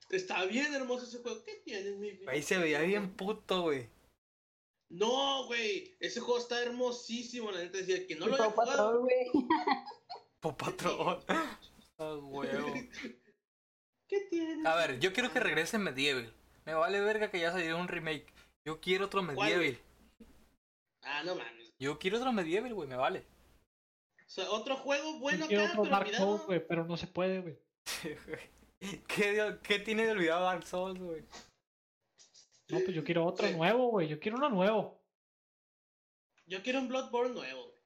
Está bien hermoso ese juego. ¿Qué tienes, mi vida? Ahí se veía bien puto, güey. No, güey. Ese juego está hermosísimo. La neta decía que no lo había jugado. Patrol, güey. Po patrón. Ah, huevo. ¿Qué tienes? A ver, yo quiero que regrese Medieval. Me vale verga que ya salió un remake. Yo quiero otro ¿Cuál, Medieval. Ah, no mames. Yo quiero otro Medieval, güey, me vale. O sea, otro juego bueno quiero acá, otro pero Dark Souls, olvidado. güey, pero no se puede, güey. ¿Qué, ¿Qué tiene de olvidado Dark Souls, güey? No, pues yo quiero otro Sí. nuevo, güey. Yo quiero uno nuevo. Yo quiero un Bloodborne nuevo. güey.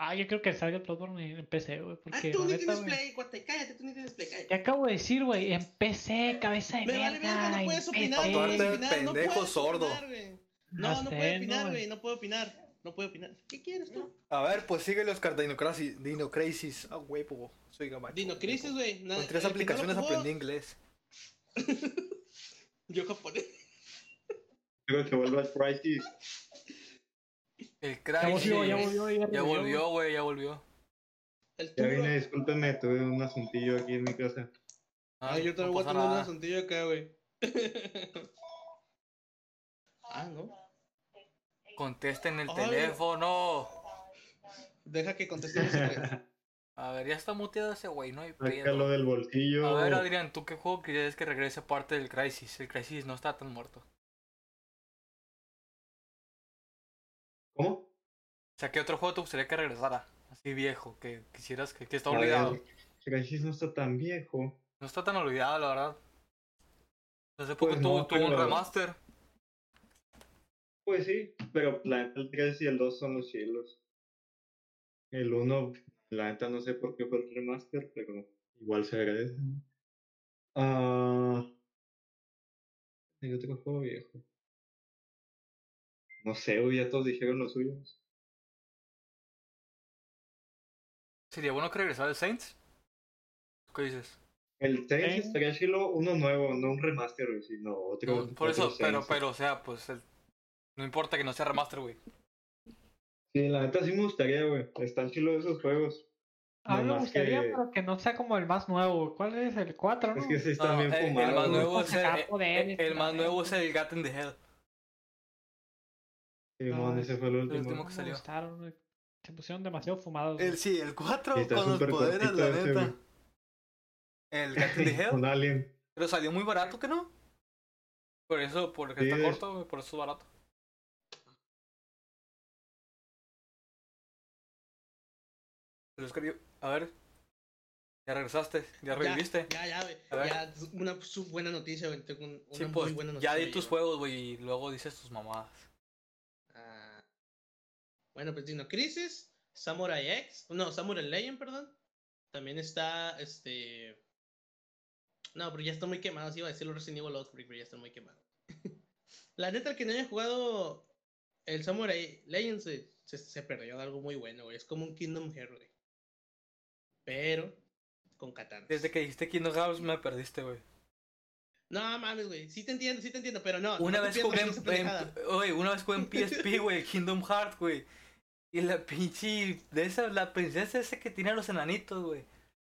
Ah, yo creo que salga el Bloodborne en PC, güey. Ah, Porque tú la ni tienes play, cuate. Cállate, tú ni tienes play. Cállate. Te acabo de decir, güey, en PC, cabeza de Me vale verga, verga. no puedes opinar, no puedes Aparte, opinar, no puedes sordo. opinar, güey. No, no sé, puedo opinar, no, güey, no puedo opinar. No puedo opinar. ¿Qué quieres tú? A ver, pues sigue los Dino Crisis. Dino Crisis. Ah, huevo. Soy gabacho. Dino Crisis, güey. Con tres que no aplicaciones aprendí inglés. Yo japonés. Luego se vuelve al Crisis. El Ya Crisis. volvió, ya volvió, ya, Ya revivió, volvió, güey, ya volvió. El Ya vine, discúlpenme, tuve un asuntillo aquí en mi casa. Ay, yo no también voy a tener un asuntillo acá, güey. ah, ¿no? Contesten el Ay. teléfono. Deja que contestemos. güey. A ver, ya está muteado ese güey, no hay Sácalo del bolsillo. A ver, Adrián, ¿tú qué juego quieres que regrese parte del Crisis? El Crisis no está tan muerto. ¿Cómo? O sea, ¿qué otro juego te gustaría que regresara? Así viejo, que quisieras que, que está olvidado. ver, Crisis no está tan viejo. No está tan olvidado, la verdad. Hace poco Pues tuvo, no, tuvo un remaster. Pues sí, pero la neta el 3 y el 2 son los cielos. El 1, la neta no sé por qué fue el remaster, pero igual se agradece. Ah. hay otro juego viejo. No sé, güey, ya todos dijeron los suyos. Sería bueno que regresara el Saints. ¿Qué dices? El Saints ¿Eh? estaría chilo uno nuevo, no un remaster, sino otro. No, por eso, pero, pero, o sea, pues el- no importa que no sea remaster, güey. Sí, la neta sí me gustaría, güey. Están chilos esos juegos. A mí me gustaría, que- pero que no sea como el más nuevo. güey. ¿Cuál es? ¿El 4, no? Es que sí No, están bien el, el fumados. más güey. nuevo es el, Sacar el- poderes, el más nuevo es el Gat in the Hell. Simón, No, ese fue el último. último que me salió. gustaron. Se pusieron demasiado fumados. El sí, el 4 Sí, está con los poderes, la neta. El Gat in the Hell. Con Alien. Pero salió muy barato, ¿que no? Por eso, porque Sí, está corto, güey, por eso es barato. A ver. Ya regresaste, ya reviviste. Ya, ya, güey. Ya, una su- buena noticia, güey. Tengo un- una sí, muy pues, buena noticia. ya di tus juegos, güey, y luego dices tus mamadas. Ah, bueno, pues Dino Crisis, Samurai X, no, Samurai Legend, perdón. También está este No, pero ya está muy quemado. Sí iba a decir los Resident Evil Outbreak, pero ya está muy quemado. la neta, el que no haya jugado el Samurai Legends güey, se, se perdió de algo muy bueno, güey. Es como un Kingdom Hearts, güey. Pero con katanas. Desde que dijiste Kingdom Hearts me perdiste, güey. No mames, güey. Sí te entiendo, sí te entiendo, pero no. Una no vez jugué en oye, una vez jugué en PSP, güey, Kingdom Hearts, güey. Y la pinche de esa la princesa esa que tiene a los enanitos, güey.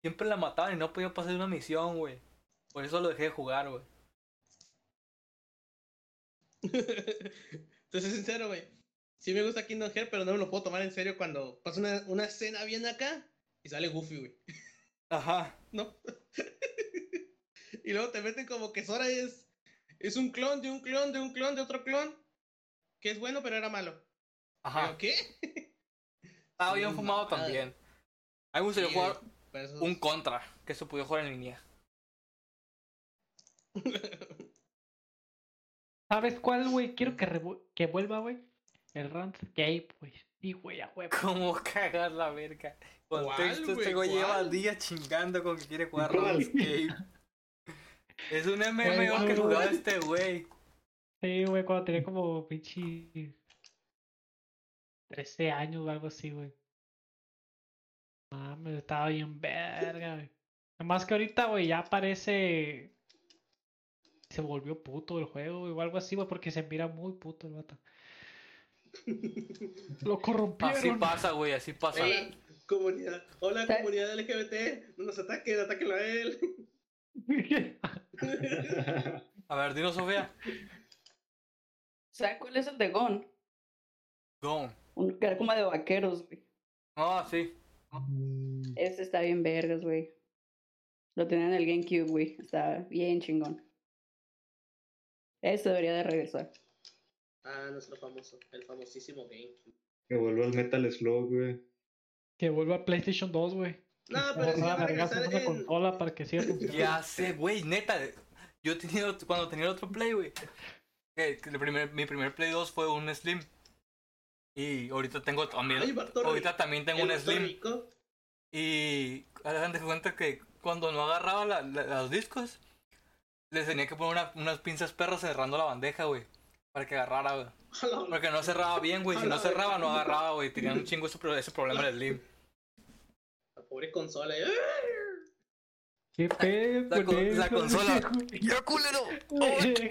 Siempre la mataban y no podía pasar una misión, güey. Por eso lo dejé de jugar, güey. Entonces, sincero, güey. Sí me gusta Kingdom Hearts, pero no me lo puedo tomar en serio cuando pasa una, una escena bien acá y sale Goofy, güey. Ajá. ¿No? y luego te meten como que Sora es, es un clon de un clon de un clon de otro clon. Que es bueno, pero era malo. Ajá. ¿Pero qué? Estaba bien Sí, fumado mamada. también. A mí me gustaría Sí, jugar un contra, que se pudiera jugar en línea. ¿Sabes cuál, güey? Quiero que, que vuelva, güey. El Runscape, güey. Sí, güey, a huevo. ¿Cómo cagar la verga? ¿Cuál, Contexto, este güey? lleva días chingando con que quiere jugar ¿Cuál? RuneScape. Es un MMO que jugaba este güey. Sí, güey, cuando tenía como pinche 13 años o algo así, güey. Mames, estaba bien verga, güey. Además que ahorita, güey, ya parece... Se volvió puto el juego, güey, o algo así, güey, porque se mira muy puto el vato. Lo corrompieron. Así pasa, güey, así pasa. Hola, comunidad. Hola, comunidad LGBT. No nos ataquen, atáquenlo a él. A ver, dino Sofía. ¿Sabes cuál es el de Gon? Go. Uno que era como de vaqueros, güey. Ah, sí. Ese está bien vergas, güey. Lo tenía en el GameCube, güey. Está bien chingón. Ese debería de regresar. Ah, nuestro famoso, el famosísimo GameCube. Que vuelva al Metal Slug, güey. Que vuelva a PlayStation 2, güey. No, pero agarra va a vergazos regresar una en... consola para que siga funcionando. Ya sé, güey, neta. Yo he tenido, cuando tenía el otro Play, güey. el primer, mi primer Play 2 fue un Slim. Y ahorita tengo también. Ay, ahorita también tengo el un Slim. Rico. Y hagan de cuenta que cuando no agarraba la- la- los discos, les tenía que poner una- unas pinzas perras cerrando la bandeja, güey. Para que agarrara, güey. Porque no cerraba bien, güey. Si no cerraba, no agarraba, güey. Tenían un chingo ese, pro- ese problema el Slim. La pobre consola. ¡eh! ¿Qué pedo La con la consola. ¡Ya, culero!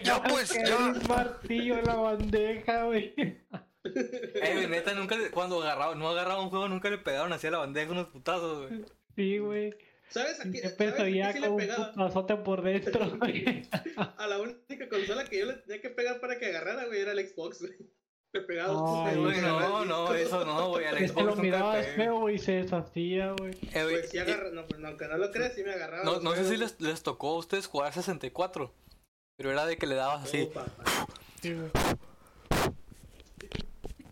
Ya, pues, ya. Un martillo en la bandeja, güey. Eh, neta, nunca le- cuando agarraba, no agarraba un juego, nunca le pegaron así a la bandeja unos putazos, güey. Sí, güey. ¿Sabes a qué, Qué ¿sabes sí con le un pegaba? por dentro. A la única consola que yo le tenía que pegar para que agarrara, güey, era el Xbox, güey. Le pegaba Güey, no, no, disco. eso no, güey. Al Es que Xbox lo mirabas feo, güey, se deshacía, güey. Eh, güey, Pues sí y- agarra, no, pues aunque no lo creas, sí me agarraba. No, no sé si les, les tocó a ustedes jugar 64. Pero era de que le dabas así.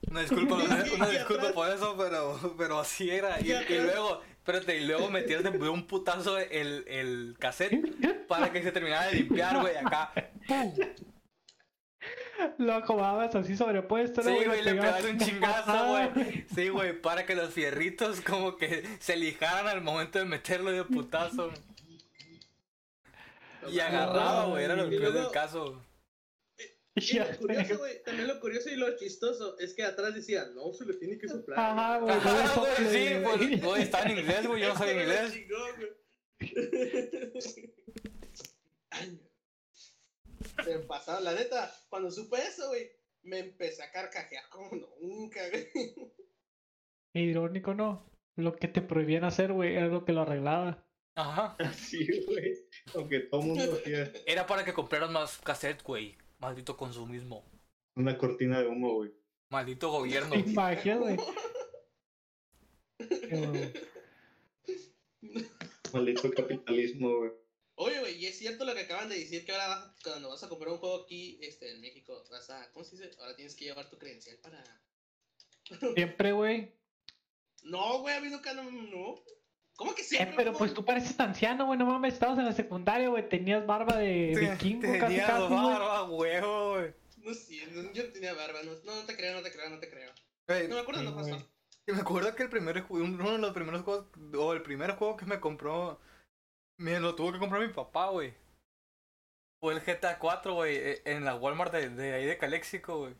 Una disculpa, una, disculpa por eso, pero, pero así era. Y, Y y atrás- luego, espérate, y luego metías de un putazo el, el cassette para que se terminara de limpiar, güey, acá. Lo acomodabas así sobrepuesto, ¿no, Sí, güey, le pegaste un chingazo, güey. Sí, güey, para que los fierritos como que se lijaran al momento de meterlo de putazo. Y agarraba, güey, era lo peor del caso. Y lo curioso, güey, también lo curioso y lo chistoso es que atrás decía, no, se le tiene que soplar. Ajá, güey. no Ajá, güey, sí, güey. pues, güey, estaba en inglés, güey, yo no lo inglés. Se me pasaba, la neta, cuando supe eso, güey, me empecé a carcajear como nunca, güey. Irónico, ¿no? Lo que te prohibían hacer, güey, era lo que lo arreglaba. Ajá. Así, güey. Aunque todo el mundo hacía Era para que compraras más cassette, güey. Maldito consumismo. una cortina de humo, güey. Maldito gobierno. Magia, güey. Maldito capitalismo, güey. Oye, güey, y es cierto lo que acaban de decir que ahora vas- cuando vas a comprar un juego aquí este, en México, vas a, ¿cómo se dice? Ahora tienes que llevar tu credencial para... Siempre, güey. No, güey, a mí nunca, no, no. ¿Cómo que Eh, siempre? pero güey? pues tú pareces anciano, güey, no mames, estabas en la secundaria, güey, tenías barba de vikingo casi Tenía casi, güey. barba, huevo, güey. No sé, no, yo no tenía barba, no, no, no te creo, no te creo, no te creo. No me acuerdo, Sí, no pasó. me acuerdo que el primer ju- uno de los primeros juegos, o el primer juego que me compró, me lo tuvo que comprar mi papá, güey. Fue el GTA 4, güey, e- en la Walmart de, de ahí de Calexico, güey.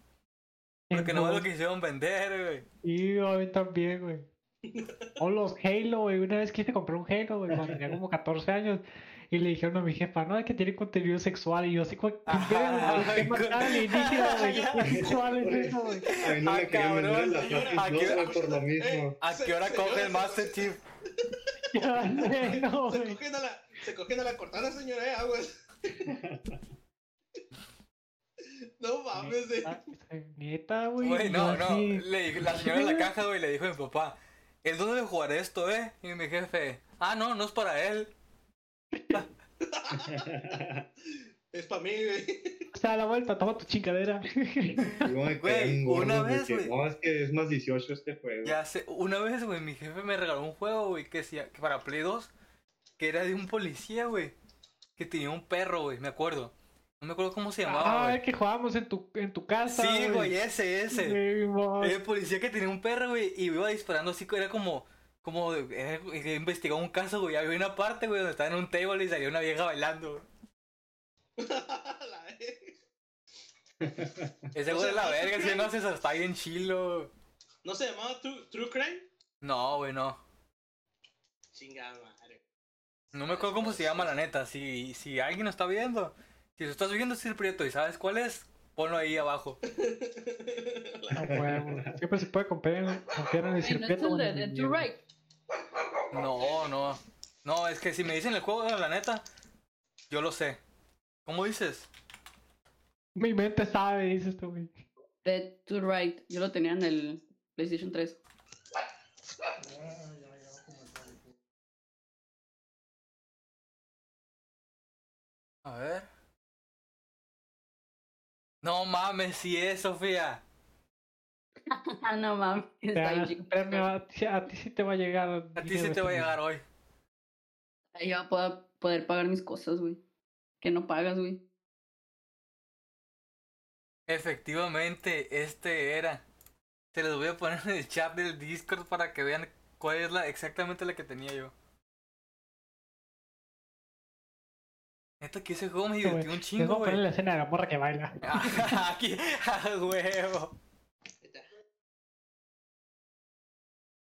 Porque no lo quisieron vender, güey. Y a mí también, güey. O los Halo, güey. Una vez quise comprar un Halo, güey, cuando tenía como 14 años. Y le dijeron a mi jefa, no, es que tiene contenido sexual. Y yo así, ¿qué Ajá, verga, ¿Qué matar alienígena, güey? ¿Qué sexual es eso, güey? A mí no Ah, me vender cabrón, Happy ¿a qué- güey, por lo mismo. ¿A qué hora coge el Master Chief? Ya no, Se cogen a la, se cogen a la cortana, señora, eh, aguas. No mames, eh. Neta, güey. Güey, no, no. Le, dijo- la señora en la caja, güey, le dijo a mi papá, ¿el dónde debe jugar esto, eh? Y mi jefe, ah, no, no es para él. Es para mí, güey. O sea, a la vuelta, toma tu chingadera. Güey, en una vez, güey. No, es que es más 18 este juego. Ya sé, una vez, güey, mi jefe me regaló un juego, güey, que, decía- que para Play 2, que era de un policía, güey, que tenía un perro, güey, me acuerdo. No me acuerdo cómo se llamaba, Ah, el que jugábamos en tu, en tu casa. Sí, güey, ese, ese. Sí, El policía que tenía un perro, güey, y iba disparando así, era como, como, era- que investigaba un caso, güey, había una parte, güey, donde estaba en un table y salía una vieja bailando. Ese güey de la ¿no verga, si no haces está bien chilo. ¿No se llamaba True, True Crime? No, güey, no. Chingada madre. No me acuerdo cómo se llama, la neta. Si, si alguien lo está viendo, si lo estás viendo, Sir Prieto, y sabes cuál es, ponlo ahí abajo. A huevo. Siempre se puede confiar, confiar en el Ay, ¿No es circuito. el o en de, el de enemigo. To Right? No, no. No, es que si me dicen el juego, la neta, yo lo sé. ¿Cómo dices? Mi mente sabe, dices tú, güey. Dead to Right. Yo lo tenía en el PlayStation 3. A ver. No mames, si es, Sofía. Ah, no mames. Espérame, a, ti- a ti sí te va a llegar. A ti sí te va a llegar hoy. Ahí va a poder, poder pagar mis cosas, güey. Que no pagas, güey. Efectivamente, este era. Se los voy a poner en el chat del Discord para que vean cuál es la exactamente la que tenía yo. Neta que ese juego me divirtió un Les voy chingo, poner güey. la escena de la morra que baila. Aquí, a huevo.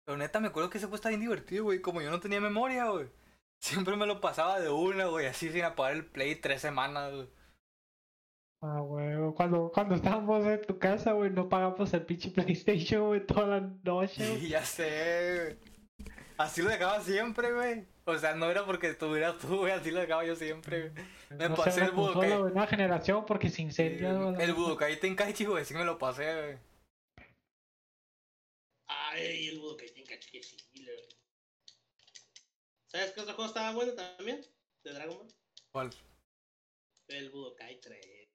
Pero neta me acuerdo que ese juego estaba bien divertido, güey. Como yo no tenía memoria, güey. Siempre me lo pasaba de una, güey. Así sin apagar el play tres semanas, güey. Ah, huevo. Cuando, cuando estábamos en tu casa, güey, no pagamos el pinche PlayStation, güey, toda la noche. güey. Sí, ya sé, güey. Así lo dejaba siempre, güey. O sea, no era porque estuvieras tú, güey. Así lo dejaba yo siempre, güey. Me no pasé el Budokai. güey, nueva generación porque se incendia. El Budokai Tenkaichi, güey. Sí me lo pasé, güey. Ay, el Budokai Tenkaichi, qué chile, güey. ¿Sabes qué otro juego estaba bueno también? De Dragon Ball. ¿Cuál? El Budokai 3.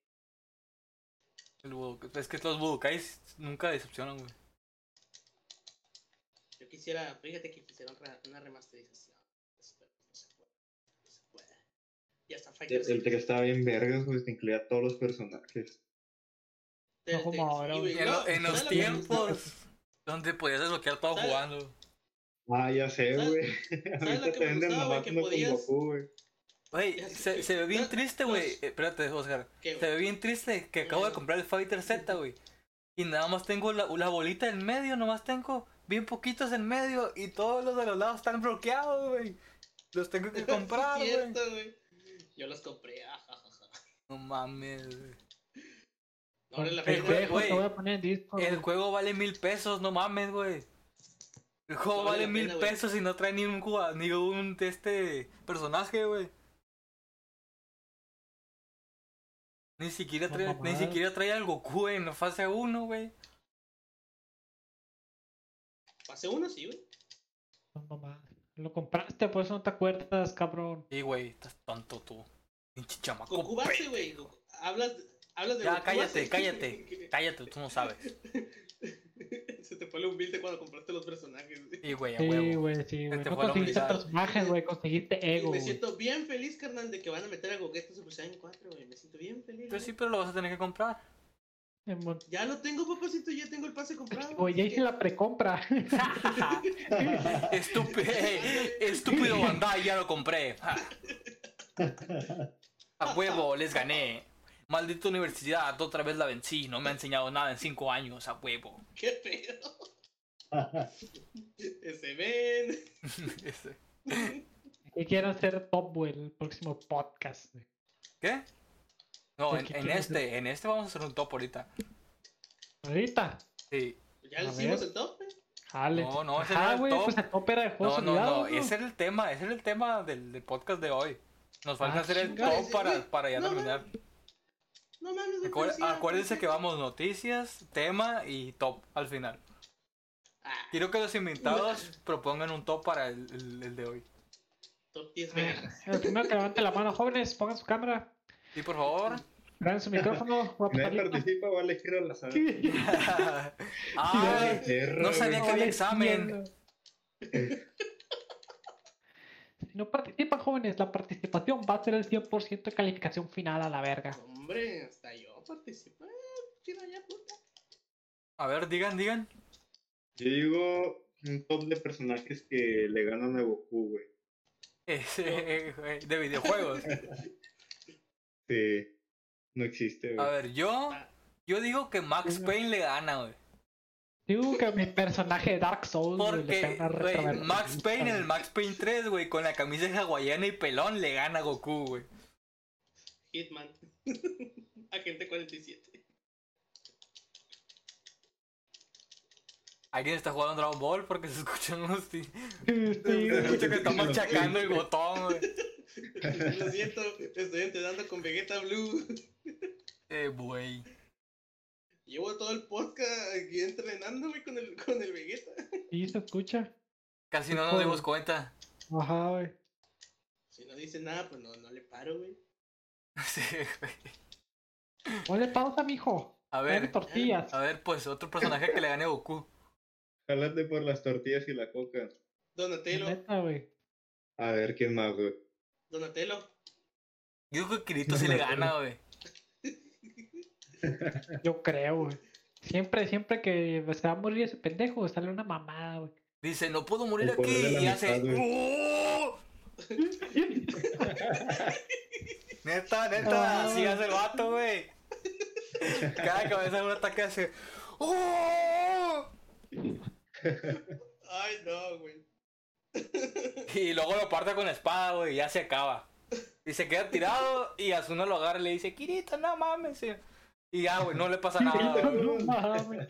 El Budokai. Es que los Budokais nunca decepcionan, güey. Yo quisiera, fíjate que re- una remasterización. Pero no se puede. No se puede. Ya está El, Fighter el 3 estaba bien vergas, güey, te incluía a todos los personajes. No como ahora, güey. En, lo- en los tiempos donde podías desbloquear todo ¿Sabes? jugando. Ah, ya sé, ¿Sabes- güey. ¿sabes lo Ahorita te me venden nomás? Que con Goku, güey. Se, se ve bien triste, güey. Eh, Espérate, Oscar. ¿Qué, Se ve bien triste que acabo de comprar el Fighter Z, güey. Y nada más tengo la, la bolita en medio, nomás tengo bien poquitos en medio y todos los de los lados están bloqueados, güey. Los tengo que comprar, güey. Güey. Yo los compré, ajajaja. No mames, güey. Ahora la El juego, te voy a poner en disco. El juego vale mil pesos, no mames, güey. El juego No vale vale la mil pena, güey. pesos y no trae ni un, ni un de este personaje, güey. Ni siquiera No trae, ni mamadas. siquiera trae al Goku en la fase 1, güey. Fase 1, sí, güey. No, mamá. Lo compraste, por eso no te acuerdas, cabrón. Sí, güey, estás tonto tú. Pinche chamaco. Goku base, güey. Hablas, hablas de Ya, Goku cállate, base. cállate. Cállate, tú no sabes. Se te fue el humilde cuando compraste los personajes. güey. Sí, güey, a Sí, huevo. güey, sí, güey. Este No fue la conseguiste personajes, güey, conseguiste Y ego, me güey. siento bien feliz, carnal, de que van a meter a Gogeta Super Saiyan 4, güey. Me siento bien feliz. Pues güey. sí, pero lo vas a tener que comprar. Ya lo tengo, papacito, ya tengo el pase comprado. Güey, ya hice la precompra. Estúpido, estúpido Bandai, ya lo compré. A huevo, les gané. Maldita universidad, otra vez la vencí. No me ha enseñado nada en cinco años. A huevo. ¿Qué pedo? Ese men. Ese. Y quiero hacer top, el próximo podcast. ¿Qué? No, ¿Qué- en, este, en este vamos a hacer un top ahorita. Ahorita. Sí. Ya le hicimos el top, eh. Jale. No, no, ese Ajá, no era el güey, top. pues el top era de juegos No, no, no, olvidados, ese era el tema, ese era el tema del, del podcast de hoy. Nos falta Ah, hacer el top para, para ya No, terminar. No Acuer- pero sí, acuérdense que vamos noticias, tema y top al final. Ah, Quiero que los invitados propongan un top para el, el- el de hoy. top 10 A ver, veganas. El primero que levante la mano, jóvenes, pongan su cámara, Sí, por favor. su micrófono. A nadie participa, va a elegir azar. Ay, Perro, no sabía que había examen. Si no participan, jóvenes, la participación va a ser el 100% de calificación final a la verga. Hombre, hasta yo participé. A ver, digan, digan. Yo digo un top de personajes que le ganan a Goku, güey. Ese, güey, de videojuegos. Sí, no existe, A güey. ver, yo, yo digo que Max Payne le gana, güey. Digo que mi personaje de Dark Souls güey, Porque, güey, retrovertida. Max Payne en el Max Payne 3, güey, con la camisa hawaiana y pelón, le gana a Goku, güey. Hitman. Agente 47. Alguien está jugando Dragon Ball porque se escuchan unos... Sí, Se escucha que está machacando el botón, güey. Lo siento, estoy entrenando con Vegeta Blue. Eh, güey. Llevo todo el podcast aquí entrenando, güey, con el, con el Vegeta. sí, se escucha. Casi no nos dimos cuenta. Ajá, güey. Si no dice nada, pues no, no le paro, güey. Sí, güey. Ponle pausa, mijo. A ver, tortillas. a ver, pues otro personaje que le gane a Goku. Jálate por las tortillas y la coca. Donatello, Neta, güey. A ver quién más, güey. Donatello. Yo digo que Kirito sí le gana, güey. Yo creo, güey. Siempre, siempre que se va a morir ese pendejo, sale una mamada, güey. Dice, no puedo morir El aquí. Y hace... ¡Oh! Neta, neta, así hace el vato, güey. Cada cabeza de un ataque hace... ¡Oh! Ay, no, güey. Y luego lo parte con la espada, güey, y ya se acaba. Y se queda tirado y Asuna lo agarra y le dice, Kirito, no mames. Y ya, güey, no le pasa nada. güey. No mames.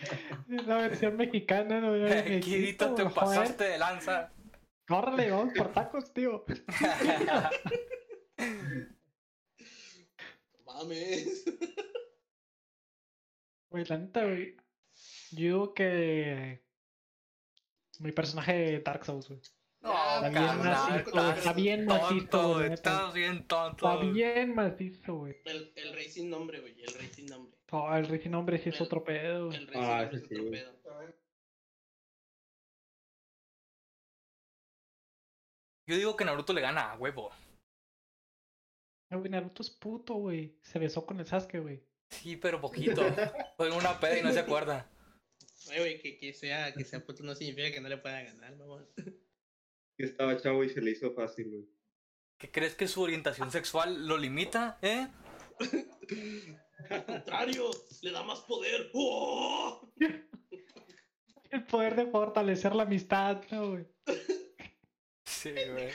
La versión mexicana, no Eh, Kirito, te joder. pasaste de lanza. Córrele, vamos por tacos, tío. Mames. Güey, la neta, güey. Yo digo que. Mi personaje de Dark Souls, güey. No, Ya, bien macizo, está bien macizo, tonto, estás bien. Está bien macizo, güey. El, el rey sin nombre, güey. El rey sin nombre. Oh, el rey sin nombre sí es otro pedo. El rey Ah, sin nombre ese es otro pedo. Yo digo que Naruto le gana a huevo. Eh, güey, Naruto es puto, güey. Se besó con el Sasuke, güey. Sí, pero poquito. Fue una peda y no se acuerda. Ay, güey, que, que sea, que sea puto no significa que no le pueda ganar, mamón. Que estaba chavo y se le hizo fácil, güey. ¿Qué crees que su orientación sexual lo limita, eh? Al contrario, le da más poder. ¡Oh! El poder de fortalecer la amistad, ¿no, güey. Sí, güey.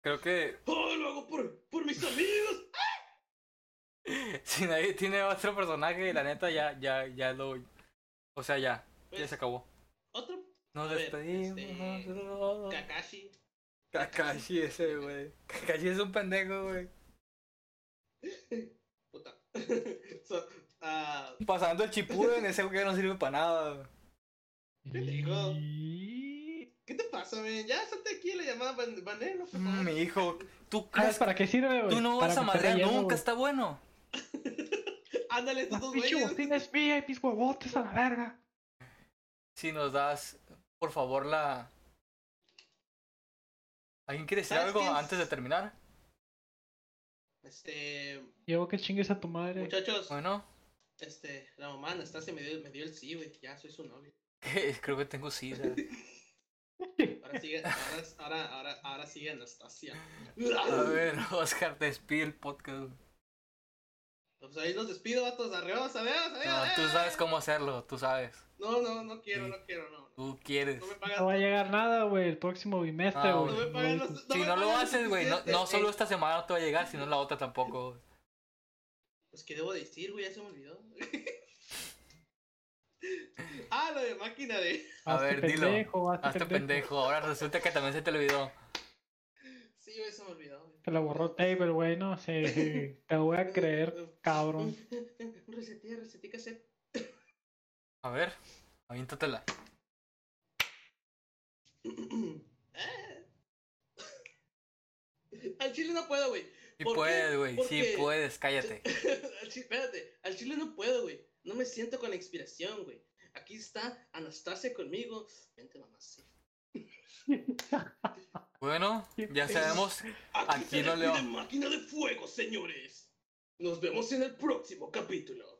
Creo que ¡Oh, lo hago por, por mis amigos! si nadie tiene otro personaje, la neta ya, ya, ya lo. O sea, ya, ya Pues, se acabó. Otro, Nos a ver, despedimos. este, Kakashi. Kakashi ese, güey. Kakashi es un pendejo, güey. Puta. So, ah, Pasando el Chipuden, ese güey no sirve para nada. güey. Pendejo. Y... ¿Qué te pasa, men? Ya salte aquí la llamada favor. Mi hijo, ¿tú ¿Sabes crees para qué sirve, güey? Tú no vas a madrear nunca, güey. está bueno. Ándale, estos dos güeyes. bocina es mía y mis huevotes a la verga. Si nos das, por favor, la. ¿Alguien quiere decir ¿Sabes algo antes de terminar? Este, Llevo que chingues a tu madre. muchachos, Bueno, este, la mamá Anastasia me dio, me dio el sí, güey. Ya soy su novio. creo que tengo sida. Ahora sigue, ahora, ahora, ahora, ahora sigue Anastasia. A ver, Oscar, te despide el podcast. Pues ahí los despido, vatos. Arriba, adiós, adiós. No, tú sabes cómo hacerlo, tú sabes. No, no, no quiero, Sí. no quiero, no. Tú quieres. No me No pagan. va a llegar nada, güey, el próximo bimestre, Ah, güey. No me pagan los. Si me no lo haces, güey, no, no solo Eh, esta semana no te va a llegar, sino la otra tampoco. güey. Pues, ¿qué debo decir, güey? Ya se me olvidó. ah, lo de máquina de. A Hazte ver, dilo. pendejo, hazte Hazte pendejo. Ahora resulta que también se te olvidó. Sí, güey, se me olvidó. Te la borró Table, güey, no sé. sí, Te voy a creer, cabrón. Resetí, resetí cassette. A ver, aviéntatela. Al chile no puedo, güey. Sí puedes, güey, sí Porque- puedes, cállate. Al chile, espérate, al chile no puedo, güey. No me siento con la inspiración, güey. Aquí está Anastasia conmigo. Vente, mamá, sí. Bueno, ya sabemos. Aquí Aquí se no leo. máquina de fuego, señores. Nos vemos en el próximo capítulo.